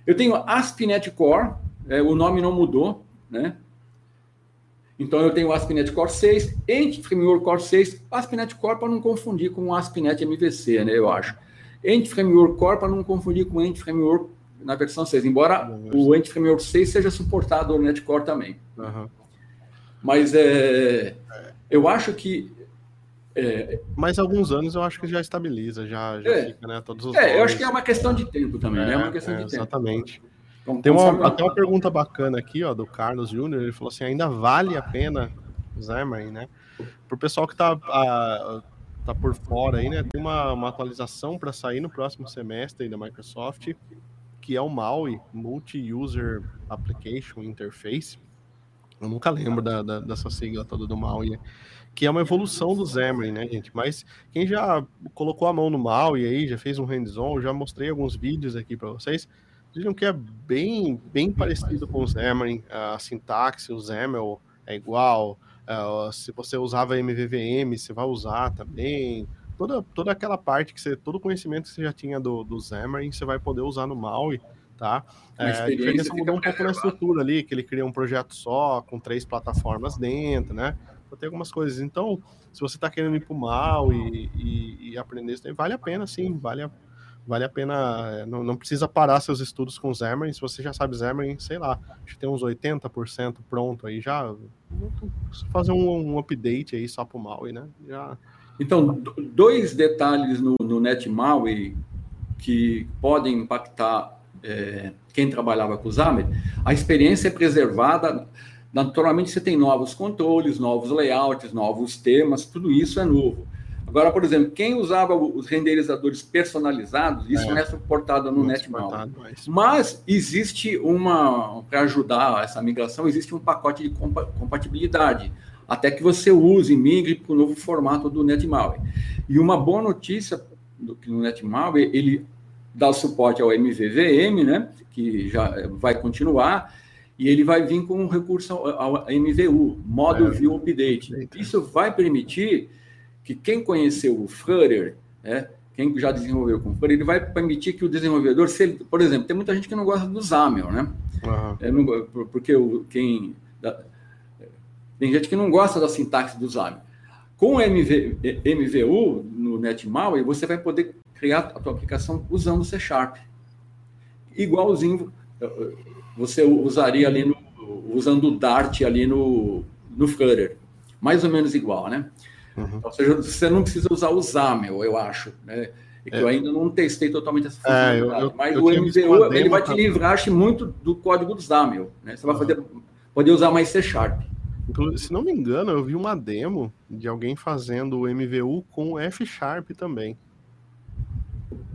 Eu tenho ASP.NET Core, é, o nome não mudou, né? Então, eu tenho o ASP.NET Core 6, Entity Framework Core 6, ASP.NET Core para não confundir com o ASP.NET MVC, né? Eu acho. Entity Framework Core para não confundir com o Entity Framework na versão 6, embora o Entity Framework 6 seja suportado no NetCore também. Uhum. Mas é, eu acho que. É, Mais alguns anos eu acho que já estabiliza, já, já é, fica, né? Todos os é, eu acho que é uma questão de tempo também, né? É uma questão é, de tempo. Exatamente. Então, Tem uma, até uma pergunta bacana aqui, ó, do Carlos Júnior. Ele falou assim: ainda vale a pena, Xamarin, né? Para o pessoal que está tá por fora aí, né? Tem uma, uma atualização para sair no próximo semestre da Microsoft, que é o MAUI, Multi-User Application Interface Eu nunca lembro da, da, dessa sigla toda do MAUI, que é uma evolução do Xamarin, né, gente? Mas quem já colocou a mão no MAUI aí, já fez um hands-on, já mostrei alguns vídeos aqui para vocês, viram que é bem, bem parecido com o Xamarin, a sintaxe, o XAML é igual, uh, se você usava MVVM, você vai usar também, toda, toda aquela parte que você, todo o conhecimento que você já tinha do, do Xamarin, você vai poder usar no MAUI, tá? É, a diferença mudou um pouco na estrutura ali, que ele cria um projeto só, com três plataformas dentro, né? Então, tem algumas coisas. Então, se você está querendo ir para o mal e, e, e, aprender isso, vale a pena, sim, vale a, vale a pena. É, não, não precisa parar seus estudos com Xamarin. Se você já sabe Xamarin, sei lá, acho que tem uns 80% pronto aí já. Fazer um, um update aí só para o mal, né? Já... Então, dois detalhes no, no NetMAUI que podem impactar é, quem trabalhava com o Xamarin, a experiência é preservada. Naturalmente, você tem novos controles, novos layouts, novos temas, tudo isso é novo. Agora, por exemplo, quem usava os renderizadores personalizados, isso é. não é suportado no NetMall. Mas... mas existe uma, para ajudar essa migração, existe um pacote de compatibilidade, até que você use e migre para o novo formato do NetMall. E uma boa notícia do que no NetMall, ele dá suporte ao MVVM, né, que já vai continuar, e ele vai vir com um recurso ao, MVU, Model é, View Update. Isso vai permitir que quem conheceu o Flutter, né, quem já desenvolveu com Flutter, ele vai permitir que o desenvolvedor, se ele, por exemplo, tem muita gente que não gosta do XAML, né? Uhum. É, não, porque o, quem... Da, tem gente que não gosta da sintaxe do XAML. Com o MV, MVU no NetMAUI, você vai poder criar a tua aplicação usando C Sharp. Igualzinho você usaria ali no, usando o Dart ali no, no Flutter. Mais ou menos igual, né? Uhum. Ou seja, você não precisa usar o XAML, eu acho, né? E que é. eu ainda não testei totalmente essa funcionalidade. É, eu, eu, mas eu o MVU, ele vai te livrar acho, muito do código do XAML, né? Você vai poder, poder usar mais C Sharp. Se não me engano, eu vi uma demo de alguém fazendo o MVU com F Sharp também.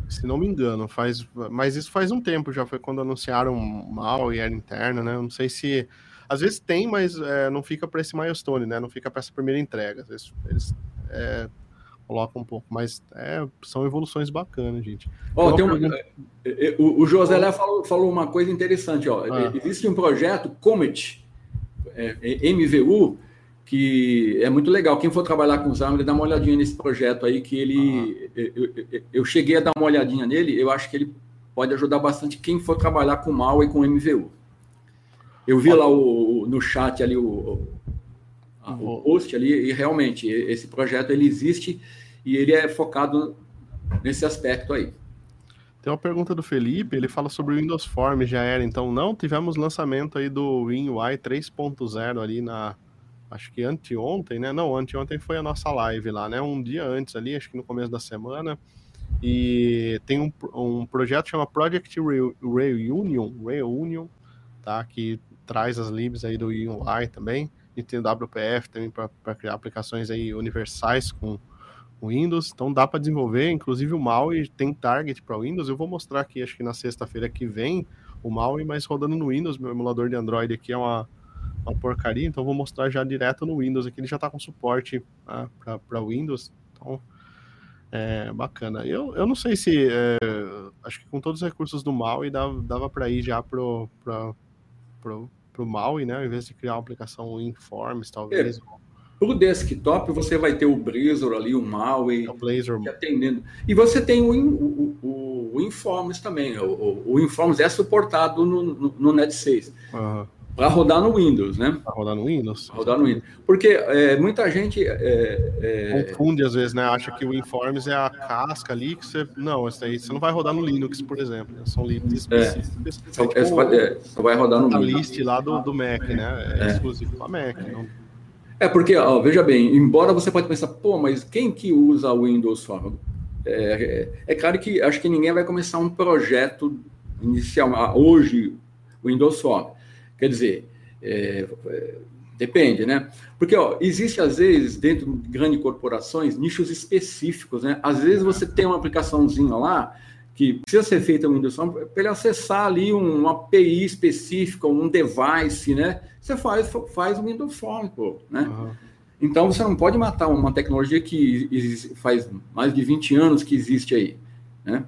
Se não me engano, faz, mas isso faz um tempo já, foi quando anunciaram mal e era interno, né? Eu não sei se às vezes tem, mas é, não fica para esse milestone, né? Não fica para essa primeira entrega. Às vezes eles é, colocam um pouco, mas é, são evoluções bacanas, gente. Oh, tem um, é, é, o, o José Lé falou, falou uma coisa interessante. Ó. Ah. Existe um projeto, Comet, MVU, que é muito legal. Quem for trabalhar com o Xamarin, dá uma olhadinha nesse projeto aí, que ele... Eu, eu, eu, cheguei a dar uma olhadinha nele, eu acho que ele pode ajudar bastante quem for trabalhar com mal e com MVU. Eu vi lá o, no chat ali o, o post ali e realmente esse projeto ele existe e ele é focado nesse aspecto aí. Tem uma pergunta do Felipe, ele fala sobre o Windows Form, já era, então não tivemos lançamento aí do WinUI 3.0 ali na acho que anteontem, né? Não, anteontem foi a nossa live lá, né? Um dia antes ali, acho que no começo da semana. E tem um, um projeto chama Project Reunion, Reunion, tá? Que traz as libs aí do UI também, e tem o WPF também para criar aplicações aí universais com o Windows, então dá para desenvolver, inclusive o MAUI tem target para Windows, eu vou mostrar aqui, acho que na sexta-feira que vem, o MAUI, mas rodando no Windows, meu emulador de Android aqui é uma, uma porcaria, então vou mostrar já direto no Windows, aqui ele já está com suporte né, para Windows, então é bacana. Eu, eu não sei se, é, acho que com todos os recursos do MAUI dava, dava para ir já para pro, pro Maui, né? Ao invés de criar uma aplicação Informs, talvez. É. Para o desktop, você vai ter o Blazor ali, o Maui, é o Blazor. atendendo. E você tem o, o, o, o Informs também. O, o, o Informs é suportado no, no, no Net 6. Uhum. Para rodar no Windows, né? Para rodar no Windows. Pra rodar no Windows. Porque é, muita gente. É, é... Confunde às vezes, né? Acha que o Informs é a casca ali que você. Não, isso aí você não vai rodar no Linux, por exemplo. Né? São libs é. específicos. É, é, tipo, é, só vai rodar no Windows. A list lá do, do Mac, né? É, exclusivo para Mac. Não... É porque, ó, veja bem, embora você pode pensar, pô, mas quem que usa o Windows Form? É, é, claro que acho que ninguém vai começar um projeto inicial, hoje, o Windows Form. Quer dizer, é, é, depende, né? Porque ó, existe, às vezes, dentro de grandes corporações, nichos específicos, né? Às vezes você tem uma aplicaçãozinha lá que precisa ser feita Windows Form, para ele acessar ali um, API específica, um device, né? Você faz, faz o Windows Form, pô, né? Uhum. Então você não pode matar uma tecnologia que faz mais de 20 anos que existe aí, né?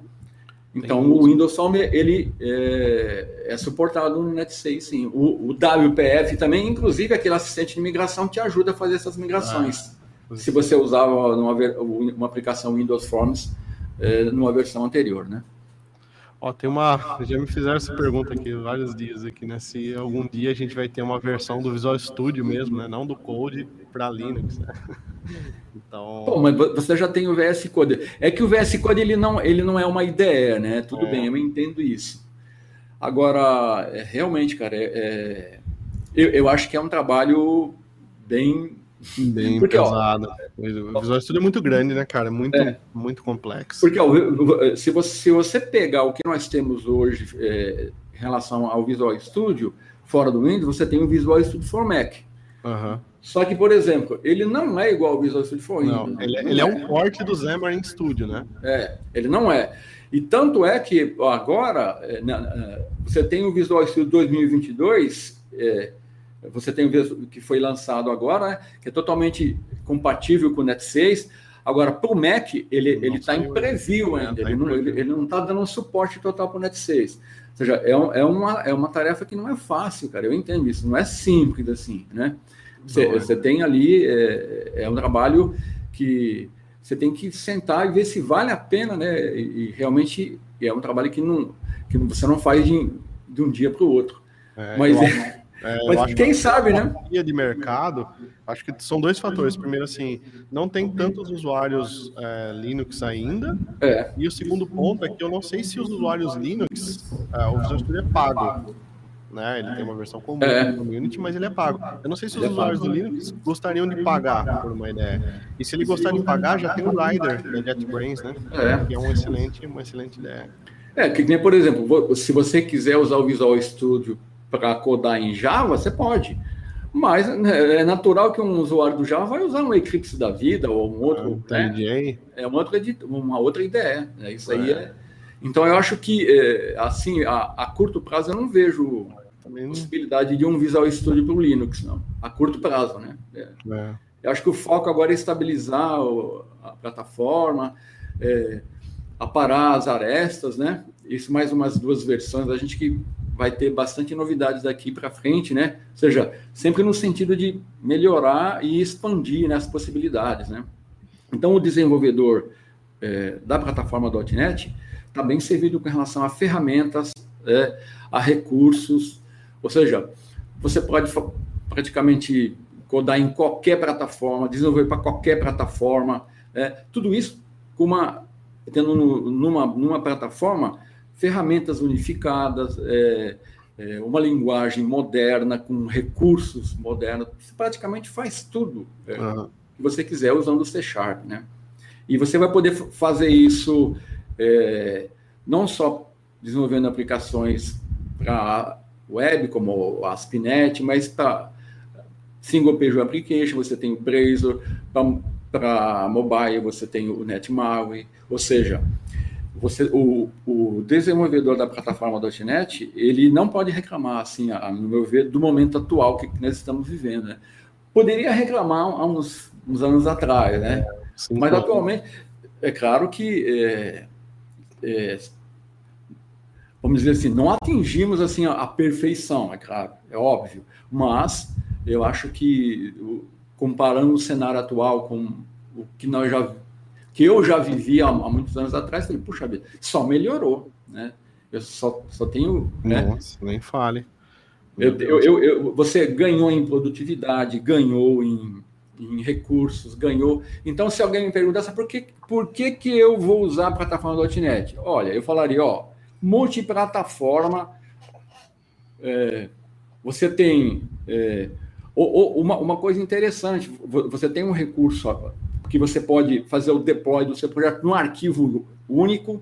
Então o Windows Form ele é, é, suportado no Net 6, sim. O, o, WPF também, inclusive aquele assistente de migração te ajuda a fazer essas migrações. Ah, se você usar uma, uma aplicação Windows Forms é, numa versão anterior, né? Ó, tem uma. Já me fizeram essa pergunta aqui vários dias aqui, né? Se algum dia a gente vai ter uma versão do Visual Studio mesmo, né? Não do Code para Linux. Né? *laughs* Então. Pô, mas você já tem o VS Code. É que o VS Code ele não, ele não é uma ideia, né? Tudo é. bem, eu entendo isso. Agora, é, realmente, cara, é, é, eu, eu acho que é um trabalho bem Bem porque, pesado. Ó, o Visual Studio é muito grande, né, cara? Muito, é. muito complexo. Porque ó, se, você, se você pegar o que nós temos hoje é, em relação ao Visual Studio, fora do Windows, você tem o Visual Studio for Mac. Uhum. Só que, por exemplo, ele não é igual ao Visual Studio for Windows. Não, ele, é, ele é, um porte do Xamarin Studio, né? É, ele não é. E tanto é que agora é, você tem o Visual Studio 2022, é, você tem o que foi lançado agora, né, que é totalmente compatível com o Net 6. Agora, para o Mac, ele está em preview ainda, tá ele, não, ele, ele, não está dando um suporte total para o Net 6. Ou seja, é, é, uma, é uma tarefa que não é fácil, cara. Eu entendo isso, não é simples assim, né? Você, é. você tem ali, é, é um trabalho que você tem que sentar e ver se vale a pena, né? E, e realmente é um trabalho que, não, que você não faz de, de um dia para o outro. É, Mas é, é, Mas quem sabe, né? de mercado, acho que são dois fatores. Primeiro, assim, não tem tantos usuários é, Linux ainda. É. E o segundo ponto é que eu não sei se os usuários Linux, é, o Visual Studio é pago. Né? Ele tem uma versão comum é. no Unity, mas ele é pago. Eu não sei se os é usuários do Linux gostariam de pagar, por uma ideia. E se ele gostar de pagar, já tem o Rider da JetBrains, né? É. Que é um excelente, uma excelente ideia. É, que nem, por exemplo, se você quiser usar o Visual Studio para codar em Java, você pode. Mas né, é natural que um usuário do Java vai usar um Eclipse da vida ou um outro. É, né? é uma outra, uma outra ideia. Né? Isso aí é. é. Então eu acho que é, assim a, a, curto prazo eu não vejo Também possibilidade de um Visual Studio para o Linux, não. A curto prazo, né? É. é. Eu acho que o foco agora é estabilizar a plataforma, é, aparar as arestas, né? Isso mais umas duas versões. A gente que vai ter bastante novidades daqui para frente, né? Ou seja, sempre no sentido de melhorar e expandir né, as possibilidades, né? Então, o desenvolvedor é, da plataforma .NET está bem servido com relação a ferramentas, é, a recursos, ou seja, você pode praticamente codar em qualquer plataforma, desenvolver para qualquer plataforma, é, tudo isso com uma tendo numa, numa plataforma ferramentas unificadas, é, é, uma linguagem moderna, com recursos modernos. Você praticamente faz tudo é, uhum. que você quiser usando o C Sharp. Né? E você vai poder fazer isso é, não só desenvolvendo aplicações para web, como o ASP.NET, mas para Single Page Application, você tem o Blazor, para mobile você tem o NetMaui, ou seja, você, o, o desenvolvedor da plataforma .NET, ele não pode reclamar, assim, a, no meu ver, do momento atual que nós estamos vivendo, né? Poderia reclamar há uns, uns anos atrás, né? Sim, Mas atualmente, é claro que, é, é, vamos dizer assim, não atingimos assim a, a, perfeição, é claro, é óbvio. Mas eu acho que, comparando o cenário atual com o que nós já que eu já vivi há, há muitos anos atrás, falei, puxa vida, só melhorou, né? Eu só, só tenho. Né? Nossa, nem fale. Eu, eu, eu, eu, você ganhou em produtividade, ganhou em, em, recursos, ganhou. Então, se alguém me perguntasse por que, por que, que eu vou usar a plataforma .NET? Olha, eu falaria, ó, multiplataforma, é, você tem é, ou, ou, uma, uma coisa interessante, você tem um recurso que você pode fazer o deploy do seu projeto num arquivo único.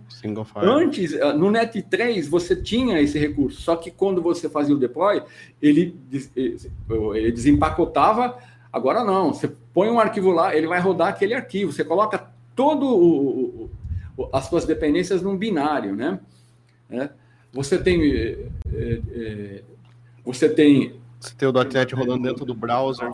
Antes, eh, no Net3, você tinha esse recurso, só que quando você fazia o deploy, ele, eh, ele desempacotava. Agora não, você põe um arquivo lá, ele vai rodar aquele arquivo. Você coloca todo o, as suas dependências num binário, né? É, você tem é, é, você tem você tem o .NET rodando dentro do browser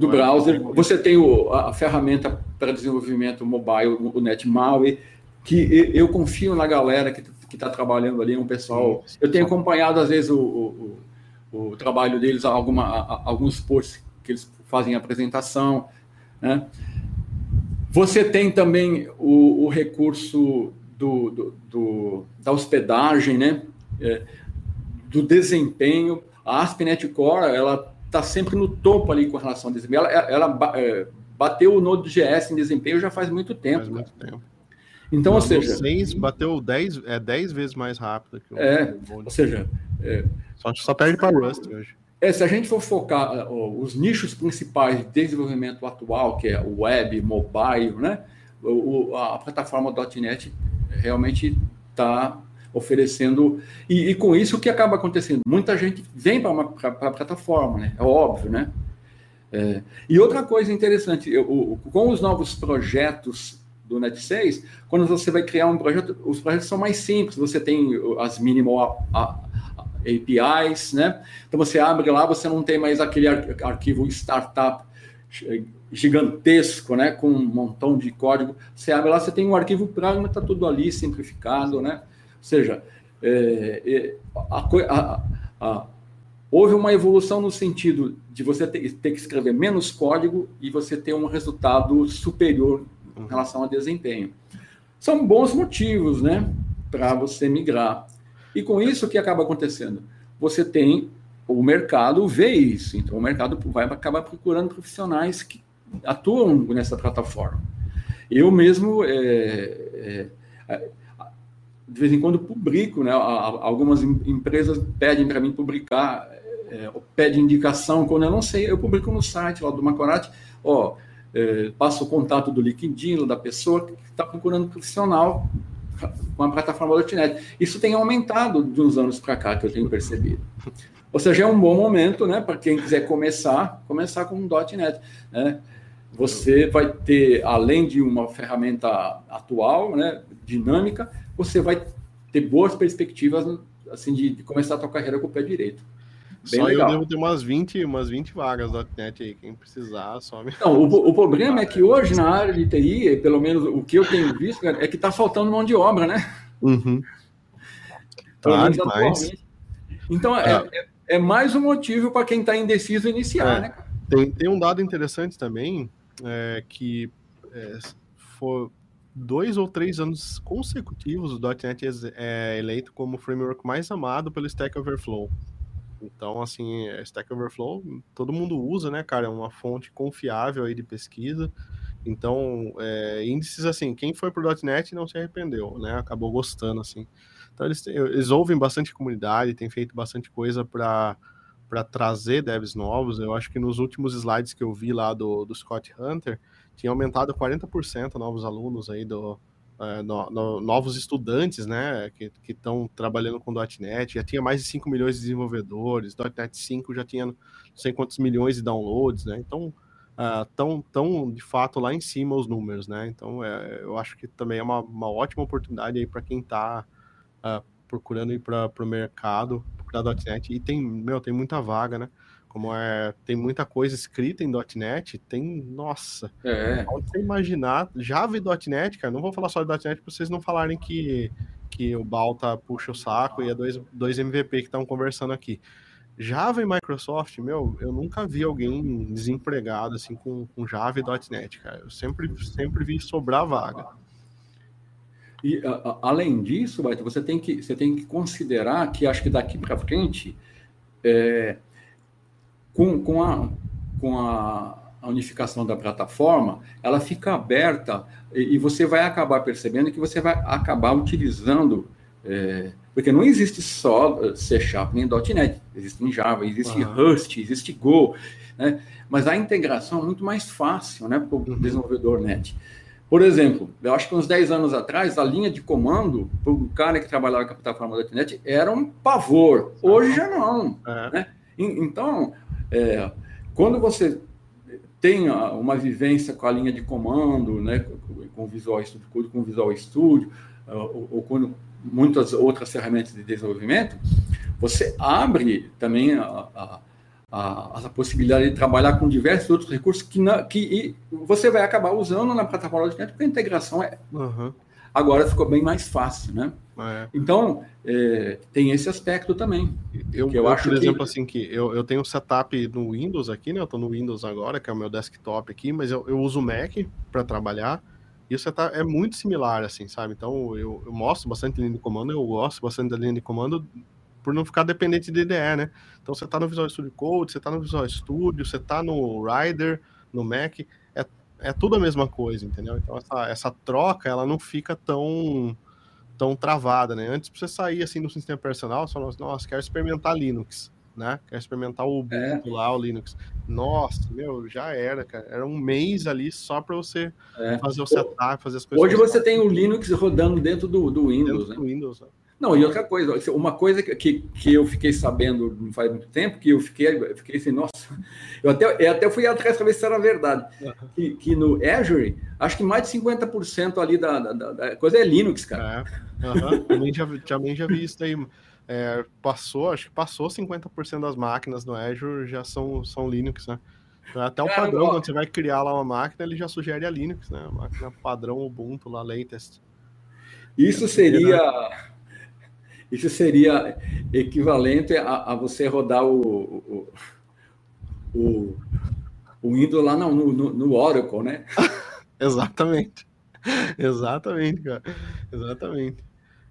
do browser. Você tem o, a, ferramenta para desenvolvimento mobile, o NetMaui, que eu confio na galera que está trabalhando ali, um pessoal. Eu tenho acompanhado, às vezes, o, o, o trabalho deles, alguma, alguns posts que eles fazem apresentação. Né? Você tem também o, o recurso do, do, do, da hospedagem, né? É, do desempenho. A ASP.NET Core, ela está sempre no topo ali com relação ao desempenho. Ela, ela é, bateu o Node.js em desempenho já faz muito tempo. Faz muito tempo. Então, ou seja. 6 bateu 10, é 10 vezes mais rápido que o. É, ou seja. É, só, só perde para Rust hoje. É, se a gente for focar uh, os nichos principais de desenvolvimento atual, que é o web, mobile, né? O, a plataforma .NET realmente está oferecendo. E, e, com isso, o que acaba acontecendo? Muita gente vem para a plataforma, né? É óbvio, né? É, e outra coisa interessante, eu, com os novos projetos do Net 6, quando você vai criar um projeto, os projetos são mais simples, você tem as minimal APIs, né? Então você abre lá, você não tem mais aquele arquivo startup gigantesco, né, com um montão de código. Você abre lá, você tem um arquivo Pragma, está tudo ali simplificado, né? Ou seja, é, é, a, a, houve uma evolução no sentido de você ter, ter, que escrever menos código e você ter um resultado superior em relação a desempenho. São bons motivos, né, para você migrar. E com isso, o que acaba acontecendo? Você tem o mercado vê isso, então o mercado vai acabar procurando profissionais que atuam nessa plataforma. Eu mesmo é, é, de vez em quando publico, né? Algumas empresas pedem para mim publicar, é, pedem indicação. Quando eu não sei, eu publico no site lá do Macorati, ó, é, passo o contato do LinkedIn, da pessoa que está procurando profissional com a plataforma .NET. Isso tem aumentado de uns anos para cá, que eu tenho percebido. Ou seja, é um bom momento, né, para quem quiser começar, começar com .NET, né? Você vai ter, além de uma ferramenta atual, né, dinâmica, você vai ter boas perspectivas assim de, de começar a sua carreira com o pé direito. Bem só legal. eu devo ter umas 20, umas 20 vagas da .NET aí, quem precisar, só me... Não, o, o problema é que hoje na área de TI, pelo menos o que eu tenho visto, é que está faltando mão de obra, né? Uhum. *laughs* Tá, demais. Então, é, é, é, é, mais um motivo para quem está indeciso iniciar, é. né? Tem, tem um dado interessante também, é, que é, for dois ou três anos consecutivos o .NET é eleito como o framework mais amado pelo Stack Overflow. Então, assim, Stack Overflow todo mundo usa, né, cara? É uma fonte confiável aí de pesquisa. Então, é, índices assim, quem foi pro .NET não se arrependeu, né? Acabou gostando, assim. Então, eles, eles ouvem bastante comunidade, têm feito bastante coisa para para trazer devs novos. Eu acho que nos últimos slides que eu vi lá do, do Scott Hunter, tinha aumentado 40% novos alunos aí do, é, no, no, novos estudantes, né, que estão trabalhando com .NET, já tinha mais de 5 milhões de desenvolvedores, .NET 5 já tinha não sei quantos milhões de downloads, né, então uh, tão, tão de fato lá em cima os números, né, então é, eu acho que também é uma, uma ótima oportunidade aí para quem está uh, ah, procurando ir para o mercado, procurar .NET, e tem, meu, tem muita vaga, né? Como é, tem muita coisa escrita em .NET, tem, nossa, é. pode você imaginar, Java e .NET, cara, não vou falar só de .NET para vocês não falarem que, que o Balta puxa o saco e é dois, dois MVP que estão conversando aqui. Java e Microsoft, meu, eu nunca vi alguém desempregado assim com, com Java e .NET, cara. Eu sempre, sempre vi sobrar vaga. E a, a, além disso, você tem que você tem que considerar que acho que daqui para frente, é, com, com, a, com a, a, unificação da plataforma, ela fica aberta e, e, você vai acabar percebendo que você vai acabar utilizando, é, porque não existe só C Sharp nem .NET, existe Java, existe uhum. Rust, existe Go, né? mas a integração é muito mais fácil né, para o uhum. desenvolvedor .NET. Por exemplo, eu acho que uns 10 anos atrás, a linha de comando para o cara que trabalhava com a plataforma internet era um pavor. Hoje já não. Né? Então, é, quando você tem uma vivência com a linha de comando, né, com o Visual Studio com o Visual Studio, ou, ou com muitas outras ferramentas de desenvolvimento, você abre também a, a, a, a possibilidade de trabalhar com diversos outros recursos que, na, que você vai acabar usando na plataforma de porque a integração é. Uhum. Agora ficou bem mais fácil, né? É. Então, é, tem esse aspecto também. Eu, eu, acho por exemplo, que... assim, que eu, eu tenho um setup no Windows aqui, né? Eu estou no Windows agora, que é o meu desktop aqui, mas eu, eu uso o Mac para trabalhar. E o setup é muito similar, assim, sabe? Então, eu, eu mostro bastante linha de comando, eu gosto bastante da linha de comando por não ficar dependente de IDE, né? Então, você está no Visual Studio Code, você está no Visual Studio, você está no Rider, no Mac, é, tudo a mesma coisa, entendeu? Então, essa, essa troca, ela não fica tão tão travada, né? Antes, você sair assim do sistema personal, você assim, nossa, quero experimentar Linux, né? Quero experimentar o Ubuntu é. lá, o Linux. Nossa, meu, já era, cara. Era um mês ali só para você é. fazer o setup, fazer as coisas. Hoje você tem o Linux rodando dentro do, do Windows, dentro né? do Windows, né? Não, e outra coisa, uma coisa que, que eu fiquei sabendo não faz muito tempo, que eu fiquei, eu fiquei assim, nossa, *laughs* eu até, eu até fui atrás para ver se era verdade, que, que no Azure, acho que mais de 50% ali da, da, da, coisa é Linux, cara. É, também, já, também já vi isso aí. É, passou, acho que passou 50% das máquinas no Azure já são, são Linux, né? Até o Cara, padrão, ó, quando você vai criar lá uma máquina, ele já sugere a Linux, né? A máquina padrão Ubuntu lá, latest. Isso seria isso seria equivalente a, a você rodar o, o, o, o Windows lá no, no, no Oracle, né? *laughs* Exatamente. Exatamente, cara. Exatamente.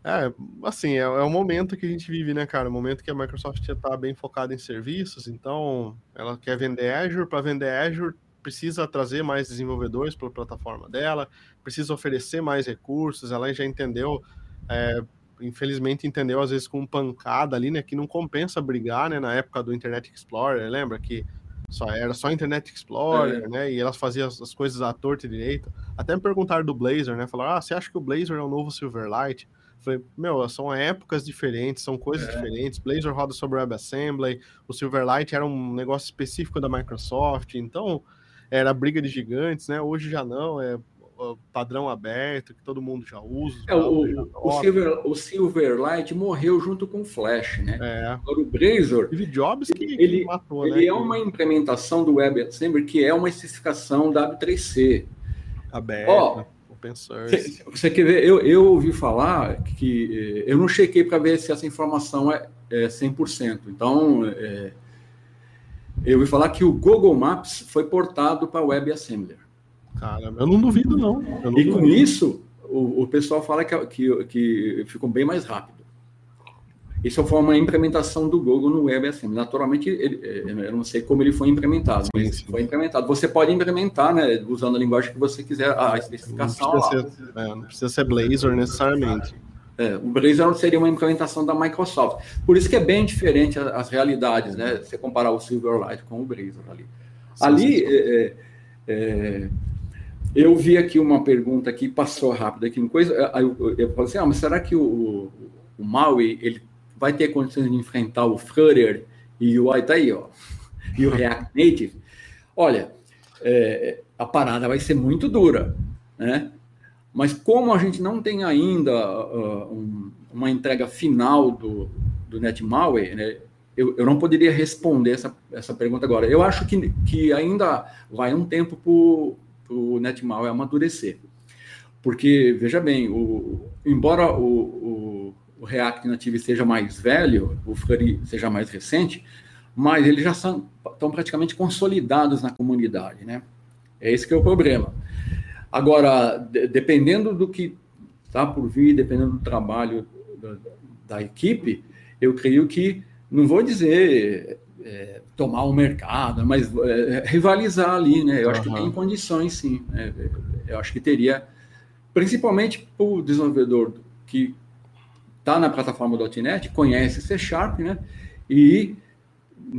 É, assim, é, é, o momento que a gente vive, né, cara? O momento que a Microsoft já está bem focada em serviços, então ela quer vender Azure. Para vender Azure, precisa trazer mais desenvolvedores para a plataforma dela, precisa oferecer mais recursos. Ela já entendeu é, infelizmente entendeu às vezes com pancada ali, né, que não compensa brigar, né, na época do Internet Explorer, lembra que só era só Internet Explorer, é. né, e elas faziam as, as, coisas à torta e direito. Até me perguntaram do Blazor, né, falaram: "Ah, você acha que o Blazor é o novo Silverlight?" Falei, meu, são épocas diferentes, são coisas é. diferentes. Blazor roda sobre WebAssembly, o Silverlight era um negócio específico da Microsoft, então era briga de gigantes, né? Hoje já não, é padrão aberto, que todo mundo já usa. É, o, o, Silver, o Silverlight morreu junto com o Flash, né? É. Agora o Blazor. Steve Jobs que, ele, matou, ele né? é uma implementação do WebAssembly que é uma especificação W3C. Aberta. Ó, você, você quer ver? Eu, eu ouvi falar que eu não chequei para ver se essa informação é, é 100%. Então, é, eu ouvi falar que o Google Maps foi portado para WebAssembly. Cara, eu não duvido, não. não e com isso, o, o pessoal fala que, que, que ficou bem mais rápido. Isso foi uma implementação do Google no WebAssembly. Naturalmente, ele, é, eu não sei como ele foi implementado, sim, mas sim. foi implementado. Você pode implementar, né, usando a linguagem que você quiser, a especificação. Não precisa, ser, é, não precisa ser Blazor necessariamente. É, o Blazor seria uma implementação da Microsoft. Por isso que é bem diferente as, realidades, né? Você comparar o Silverlight com o Blazor ali. Sim, ali, é, é, eu vi aqui uma pergunta que passou rápido aqui, uma coisa. Eu, eu, eu falei assim: ah, mas será que o, o Maui ele vai ter condições de enfrentar o Flutter e o tá aí, ó, e o React Native? Olha, é, a parada vai ser muito dura, né? Mas como a gente não tem ainda uh, um, uma entrega final do, do NetMaui, né, eu, eu não poderia responder essa, essa pergunta agora. Eu acho que, que ainda vai um tempo o NetMal é amadurecer. Porque, veja bem, o, embora o, o, o, React Native seja mais velho, o Flurry seja mais recente, mas eles já são, estão praticamente consolidados na comunidade, né? É esse que é o problema. Agora, de, dependendo do que está por vir, dependendo do trabalho da, da equipe, eu creio que, não vou dizer é, tomar o mercado, mas é, rivalizar ali, né? Eu uhum. acho que tem condições, sim. Né? Eu acho que teria, principalmente para o desenvolvedor que está na plataforma .NET, conhece C Sharp, né? E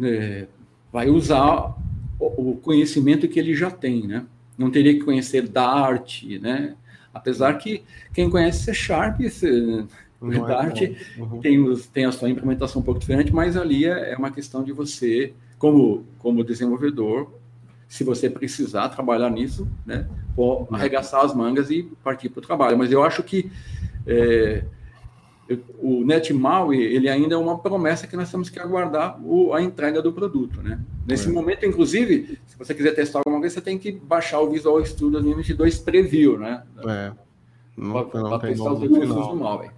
é, vai usar o, o conhecimento que ele já tem, né? Não teria que conhecer Dart, né? Apesar que quem conhece C Sharp, é Dart uhum. tem, os, tem a sua implementação um pouco diferente, mas ali é, é uma questão de você, como, como desenvolvedor, se você precisar trabalhar nisso, né, for arregaçar as mangas e partir para o trabalho. Mas eu acho que é, o NetMAUI, ele ainda é uma promessa que nós temos que aguardar o, a entrega do produto, né? Nesse é. momento, inclusive, se você quiser testar alguma coisa, você tem que baixar o Visual Studio Unity 2 Preview, né? É. Para testar os recursos do MAUI.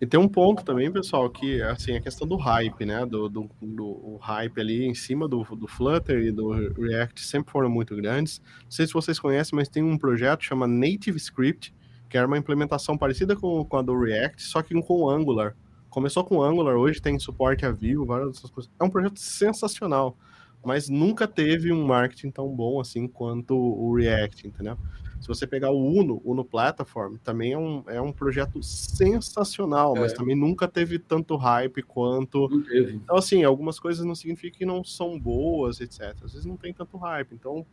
E tem um ponto também, pessoal, que assim, a questão do hype, né? Do, do, do hype ali em cima do, do Flutter e do React sempre foram muito grandes. Não sei se vocês conhecem, mas tem um projeto chama Native Script, que era uma implementação parecida com, com a do React, só que com Angular. Começou com Angular, hoje tem suporte a Vue, várias outras coisas. É um projeto sensacional, mas nunca teve um marketing tão bom assim quanto o React, entendeu? Se você pegar o Uno, Uno Platform, também é um, é um projeto sensacional, é. mas também nunca teve tanto hype quanto. Então, assim, algumas coisas não significam que não são boas, etc. Às vezes não tem tanto hype. Então,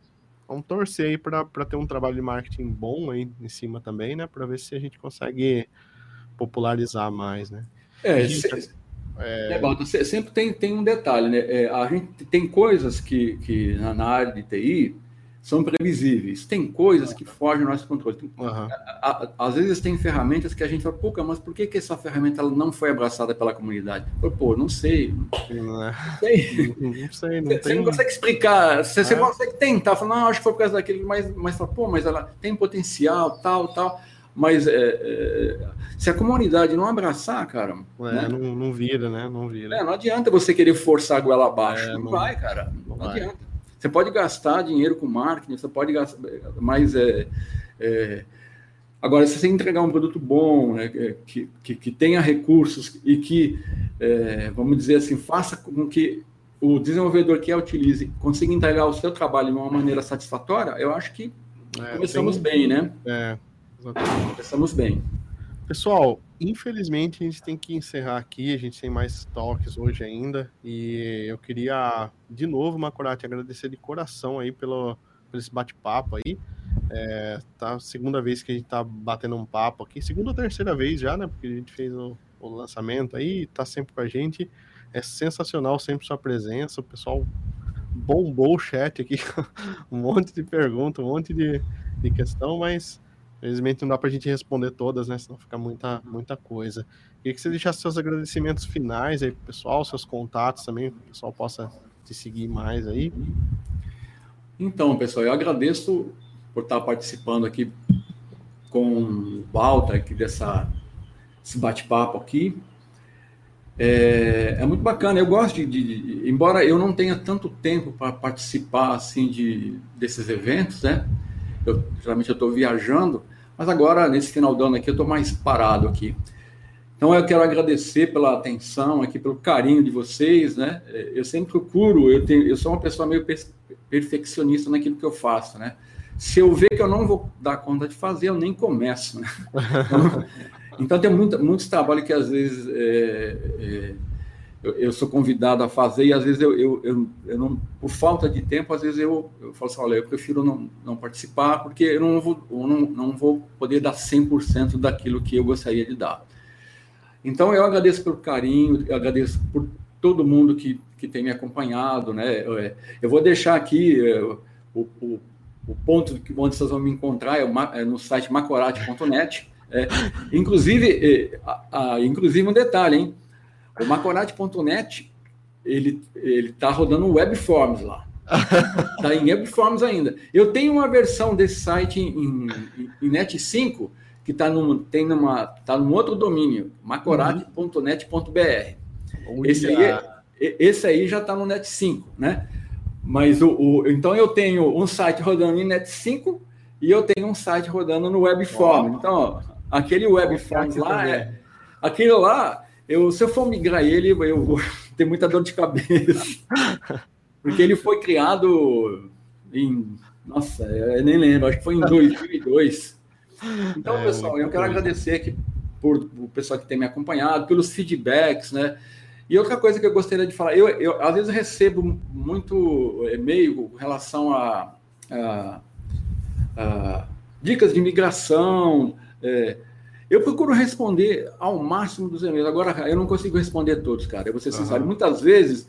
vamos torcer aí para ter um trabalho de marketing bom aí em cima também, né? Para ver se a gente consegue popularizar mais, né? É, gente, é... é sempre tem, tem um detalhe, né? É, a gente tem coisas que, que na área de TI são previsíveis. Tem coisas que fogem do nosso controle. Uhum. Às vezes tem ferramentas que a gente fala, pô, mas por que, que essa ferramenta ela não foi abraçada pela comunidade? Pô, não sei. Não, é. sei. Não sei, não você, tem... não consegue explicar. Você, é. você consegue tentar, falar, não, acho que foi por causa daquele, mas, mas fala, pô, mas ela tem potencial, tal, tal. Mas é, é, se a comunidade não abraçar, cara. É, né? não, não vira, né? Não vira. É, não adianta você querer forçar a goela abaixo. É, não, vai, cara. Não, não vai. adianta. Você pode gastar dinheiro com marketing, você pode gastar, mas é, é agora se você entregar um produto bom, né, que, que, que, tenha recursos e que, é, vamos dizer assim, faça com que o desenvolvedor que a utilize consiga entregar o seu trabalho de uma maneira satisfatória, eu acho que é, começamos tem... bem, né? É, exatamente. Começamos bem. Pessoal, infelizmente a gente tem que encerrar aqui. A gente tem mais toques hoje ainda. E eu queria, de novo, Macorati, agradecer de coração aí pelo, pelo esse bate-papo aí. É, tá segunda vez que a gente tá batendo um papo aqui, segunda ou terceira vez já, né? Porque a gente fez o, o lançamento aí, tá sempre com a gente. É sensacional sempre sua presença. O pessoal bombou o chat aqui, *laughs* um monte de perguntas, um monte de, de questão, mas Infelizmente não dá para a gente responder todas, né? Senão fica muita, muita coisa. Queria que você deixasse seus agradecimentos finais aí pro pessoal, seus contatos também, que o pessoal possa te seguir mais aí. Então, pessoal, eu agradeço por estar participando aqui com o Walter aqui dessa esse bate-papo aqui. É, é, muito bacana. Eu gosto de, de, embora eu não tenha tanto tempo para participar assim de desses eventos, né? Eu, geralmente eu estou viajando, mas agora, nesse final do ano aqui, eu estou mais parado aqui. Então, eu quero agradecer pela atenção aqui, pelo carinho de vocês, né? Eu sempre procuro, eu, tenho, eu sou uma pessoa meio perfeccionista naquilo que eu faço, né? Se eu ver que eu não vou dar conta de fazer, eu nem começo, né? Então, *laughs* então tem muito, muitos trabalhos que às vezes é, é, eu, eu, sou convidado a fazer e às vezes eu, eu, eu, eu, não, por falta de tempo, às vezes eu, eu falo assim, olha, eu prefiro não, não participar porque eu não vou, eu não, não vou poder dar 100% daquilo que eu gostaria de dar. Então eu agradeço pelo carinho, eu agradeço por todo mundo que, que tem me acompanhado, né? Eu, é, vou deixar aqui é, o, o, o, ponto onde vocês vão me encontrar é, é no site macorate.net. É, inclusive, é, a, a, inclusive um detalhe, hein? O Macorate.net, ele ele tá rodando um Webforms lá. Está *laughs* em Webforms ainda. Eu tenho uma versão desse site em, em, em Net 5 que está num, tem numa, tá num outro domínio, macorate.net.br. Esse aí, esse aí já está no Net 5, né? Mas o, o, então eu tenho um site rodando em Net 5 e eu tenho um site rodando no Webform. Então, ó, aquele Webform lá é aquilo lá eu, se eu for migrar ele, eu vou *laughs* ter muita dor de cabeça. *laughs* Porque ele foi criado em. Nossa, eu nem lembro, acho que foi em 2002. Então, é, pessoal, eu quero agradecer aqui por o pessoal que tem me acompanhado, pelos feedbacks, né? E outra coisa que eu gostaria de falar, eu, eu às vezes recebo muito e-mail com relação a, a, a dicas de migração, é, eu procuro responder ao máximo dos e-mails. Agora, eu não consigo responder todos, cara. Eu vou ser sincero. Uhum. Muitas vezes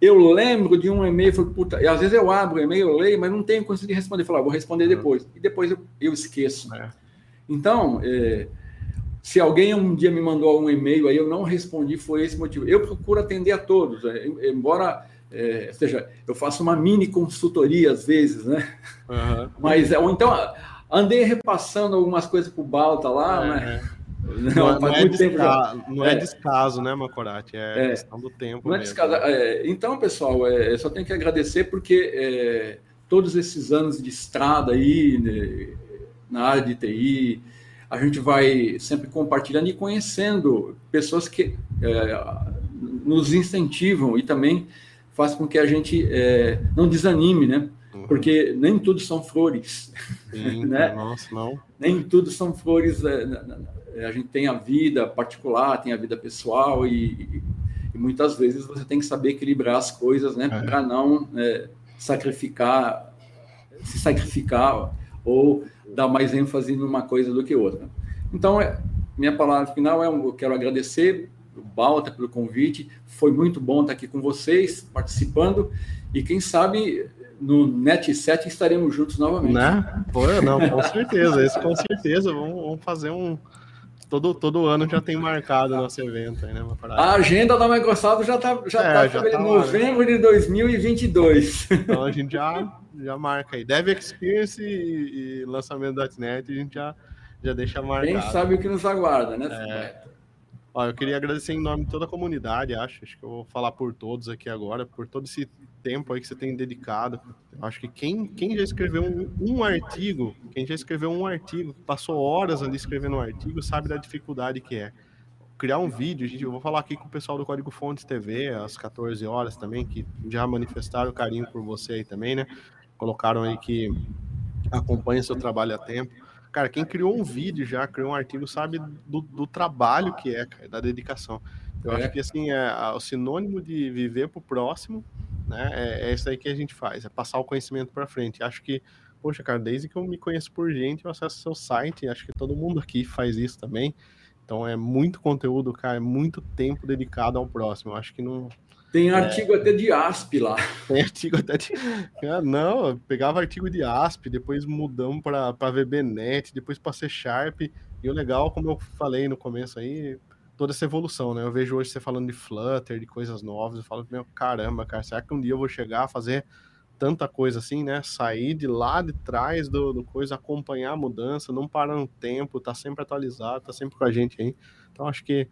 eu lembro de um e-mail, falei, puta, e às vezes eu abro o e-mail, eu leio, mas não tenho conseguido responder. Falar, ah, vou responder uhum. depois. E depois eu, eu esqueço. É. Então, é, se alguém um dia me mandou um e-mail aí, eu não respondi, foi esse motivo. Eu procuro atender a todos, é, embora, é, ou seja, eu faço uma mini consultoria às vezes, né? Uhum. Mas, ou então, andei repassando algumas coisas para o Balta lá, é, né? É. Não, não, é, descaso, não é, é, descaso, né, Macorati? É, é, questão do tempo. Não é descaso. É, então, pessoal, é, só tenho que agradecer porque é, todos esses anos de estrada aí, né, na área de TI, a gente vai sempre compartilhando e conhecendo pessoas que nos incentivam e também faz com que a gente não desanime, né? Uhum. Porque nem tudo são flores. Sim, né? Nossa, não. Nem tudo são flores é, a gente tem a vida particular, tem a vida pessoal e, e muitas vezes você tem que saber equilibrar as coisas, né, é. para não é, sacrificar, se sacrificar ou dar mais ênfase numa coisa do que outra. Então, é, minha palavra final é eu quero agradecer o Balta pelo convite, foi muito bom estar aqui com vocês, participando, e quem sabe no Net 7 estaremos juntos novamente. Né? Pô, não, com *laughs* certeza, isso com certeza, vamos, vamos fazer um, todo, todo ano já tem marcado nosso evento aí, né? A agenda da Microsoft já está já é, tá, já tá novembro né? de 2022. Então a gente já, já marca aí. Dev Experience e, e lançamento da .NET a gente já, já deixa marcado. Quem sabe o que nos aguarda, né? É. Ó, eu queria agradecer em nome de toda a comunidade, acho. Acho que eu vou falar por todos aqui agora, por todo esse tempo aí que você tem dedicado. Eu acho que quem, quem já escreveu um, um, artigo, quem já escreveu um artigo, passou horas ali escrevendo um artigo, sabe da dificuldade que é. Criar um vídeo, gente, eu vou falar aqui com o pessoal do Código Fontes TV, às 14 horas também, que já manifestaram carinho por você aí também, né? Colocaram aí que acompanha seu trabalho a tempo. Cara, quem criou um vídeo já, criou um artigo, sabe do, do trabalho que é, cara, da dedicação. Eu é. acho que assim é o sinônimo de viver pro próximo né? É, é isso aí que a gente faz, é passar o conhecimento para frente. Acho que, poxa, cara, desde que eu me conheço por gente, eu acesso seu site, acho que todo mundo aqui faz isso também. Então é muito conteúdo, cara, é muito tempo dedicado ao próximo. Eu acho que não. Tem é. artigo é... até de ASP lá. *laughs* Tem artigo até de. *laughs* Ah, não, pegava artigo de ASP, depois mudamos para VBNet, depois para C Sharp. E o legal, como eu falei no começo aí, toda essa evolução, né? Eu vejo hoje você falando de Flutter, de coisas novas, eu falo, meu, caramba, cara, será que um dia eu vou chegar a fazer tanta coisa assim, né? Sair de lá de trás do, do coisa, acompanhar a mudança, não parar no tempo, tá sempre atualizado, tá sempre com a gente aí. Então acho que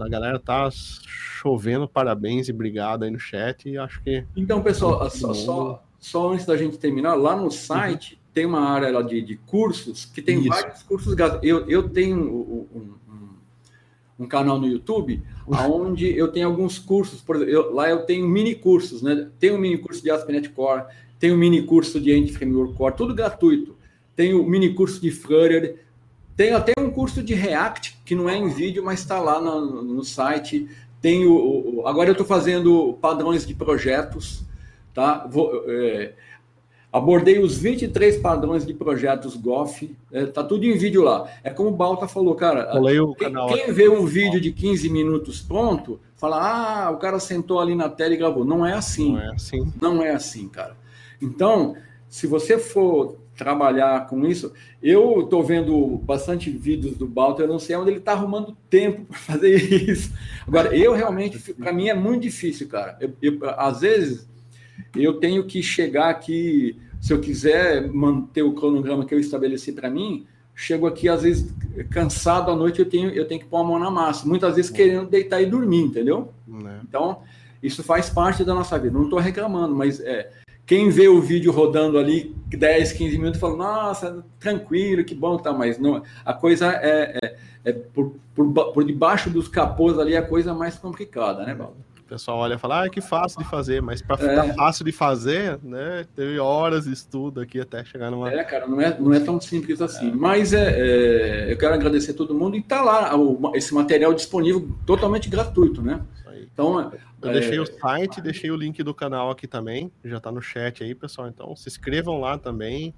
a galera tá chovendo parabéns e obrigado aí no chat e acho que... Então, pessoal, só, só, só, antes da gente terminar, lá no site uhum. tem uma área lá de, de cursos que tem Isso. vários cursos Eu, eu tenho um, um canal no YouTube, onde eu tenho alguns cursos, por exemplo, eu, lá eu tenho mini cursos, né? Tem um mini curso de ASP.NET Core, tem um mini curso de Entity Framework Core, tudo gratuito. Tem o um mini curso de Flutter, tem até um curso de React, que não é em vídeo, mas está lá no, no, site. Tem o, o agora eu estou fazendo padrões de projetos, tá? Vou, é, Abordei os 23 padrões de projetos GOF, é, tá tudo em vídeo lá. É como o Balta falou, cara. Quem, quem vê um vídeo de 15 minutos pronto, fala: ah, o cara sentou ali na tela e gravou. Não é assim. Não é assim. Não é assim, cara. Então, se você for trabalhar com isso, eu estou vendo bastante vídeos do Balta, eu não sei onde ele está arrumando tempo para fazer *laughs* isso. Agora, eu realmente, para mim é muito difícil, cara. Eu, eu, às vezes eu tenho que chegar aqui se eu quiser manter o cronograma que eu estabeleci para mim, chego aqui às vezes cansado à noite, eu tenho, eu tenho que pôr a mão na massa, muitas vezes querendo deitar e dormir, entendeu? É. Então, isso faz parte da nossa vida. Não estou reclamando, mas é, quem vê o vídeo rodando ali 10, 15 minutos fala, nossa, tranquilo, que bom, tá, mas não, a coisa é, é, é por, por, por, debaixo dos capôs ali a coisa mais complicada, né, Baldo? O pessoal olha e fala, ah, que fácil de fazer, mas para ficar é. fácil de fazer, né, teve horas de estudo aqui até chegar numa. É, cara, não é, não é tão simples assim. É. Mas é, é, eu quero agradecer a todo mundo e tá lá o, esse material disponível totalmente gratuito, né? Então, eu deixei é, o site, deixei o link do canal aqui também, já tá no chat aí, pessoal. Então, se inscrevam lá também.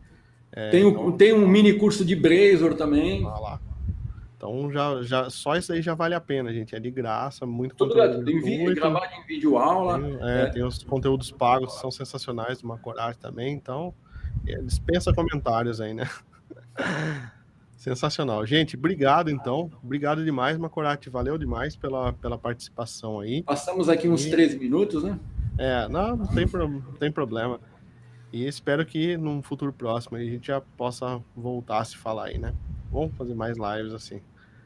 É, tem, um, então... tem um mini curso de Blazor também. Ah, lá. Então já, já só isso aí já vale a pena, gente. É de graça, muito Tudo conteúdo. Tem vídeo, gravado em vídeo aula. Tem, é, é. tem os conteúdos pagos que são sensacionais do Macorate também. Então, é, dispensa comentários aí, né? *laughs* Sensacional. Gente, obrigado então. Obrigado demais, Macorati. Valeu demais pela, pela participação aí. Passamos aqui uns e... 13 minutos, né? É, não, não tem, pro, não tem problema. E espero que num futuro próximo a gente já possa voltar a se falar aí, né? Vamos fazer mais lives assim.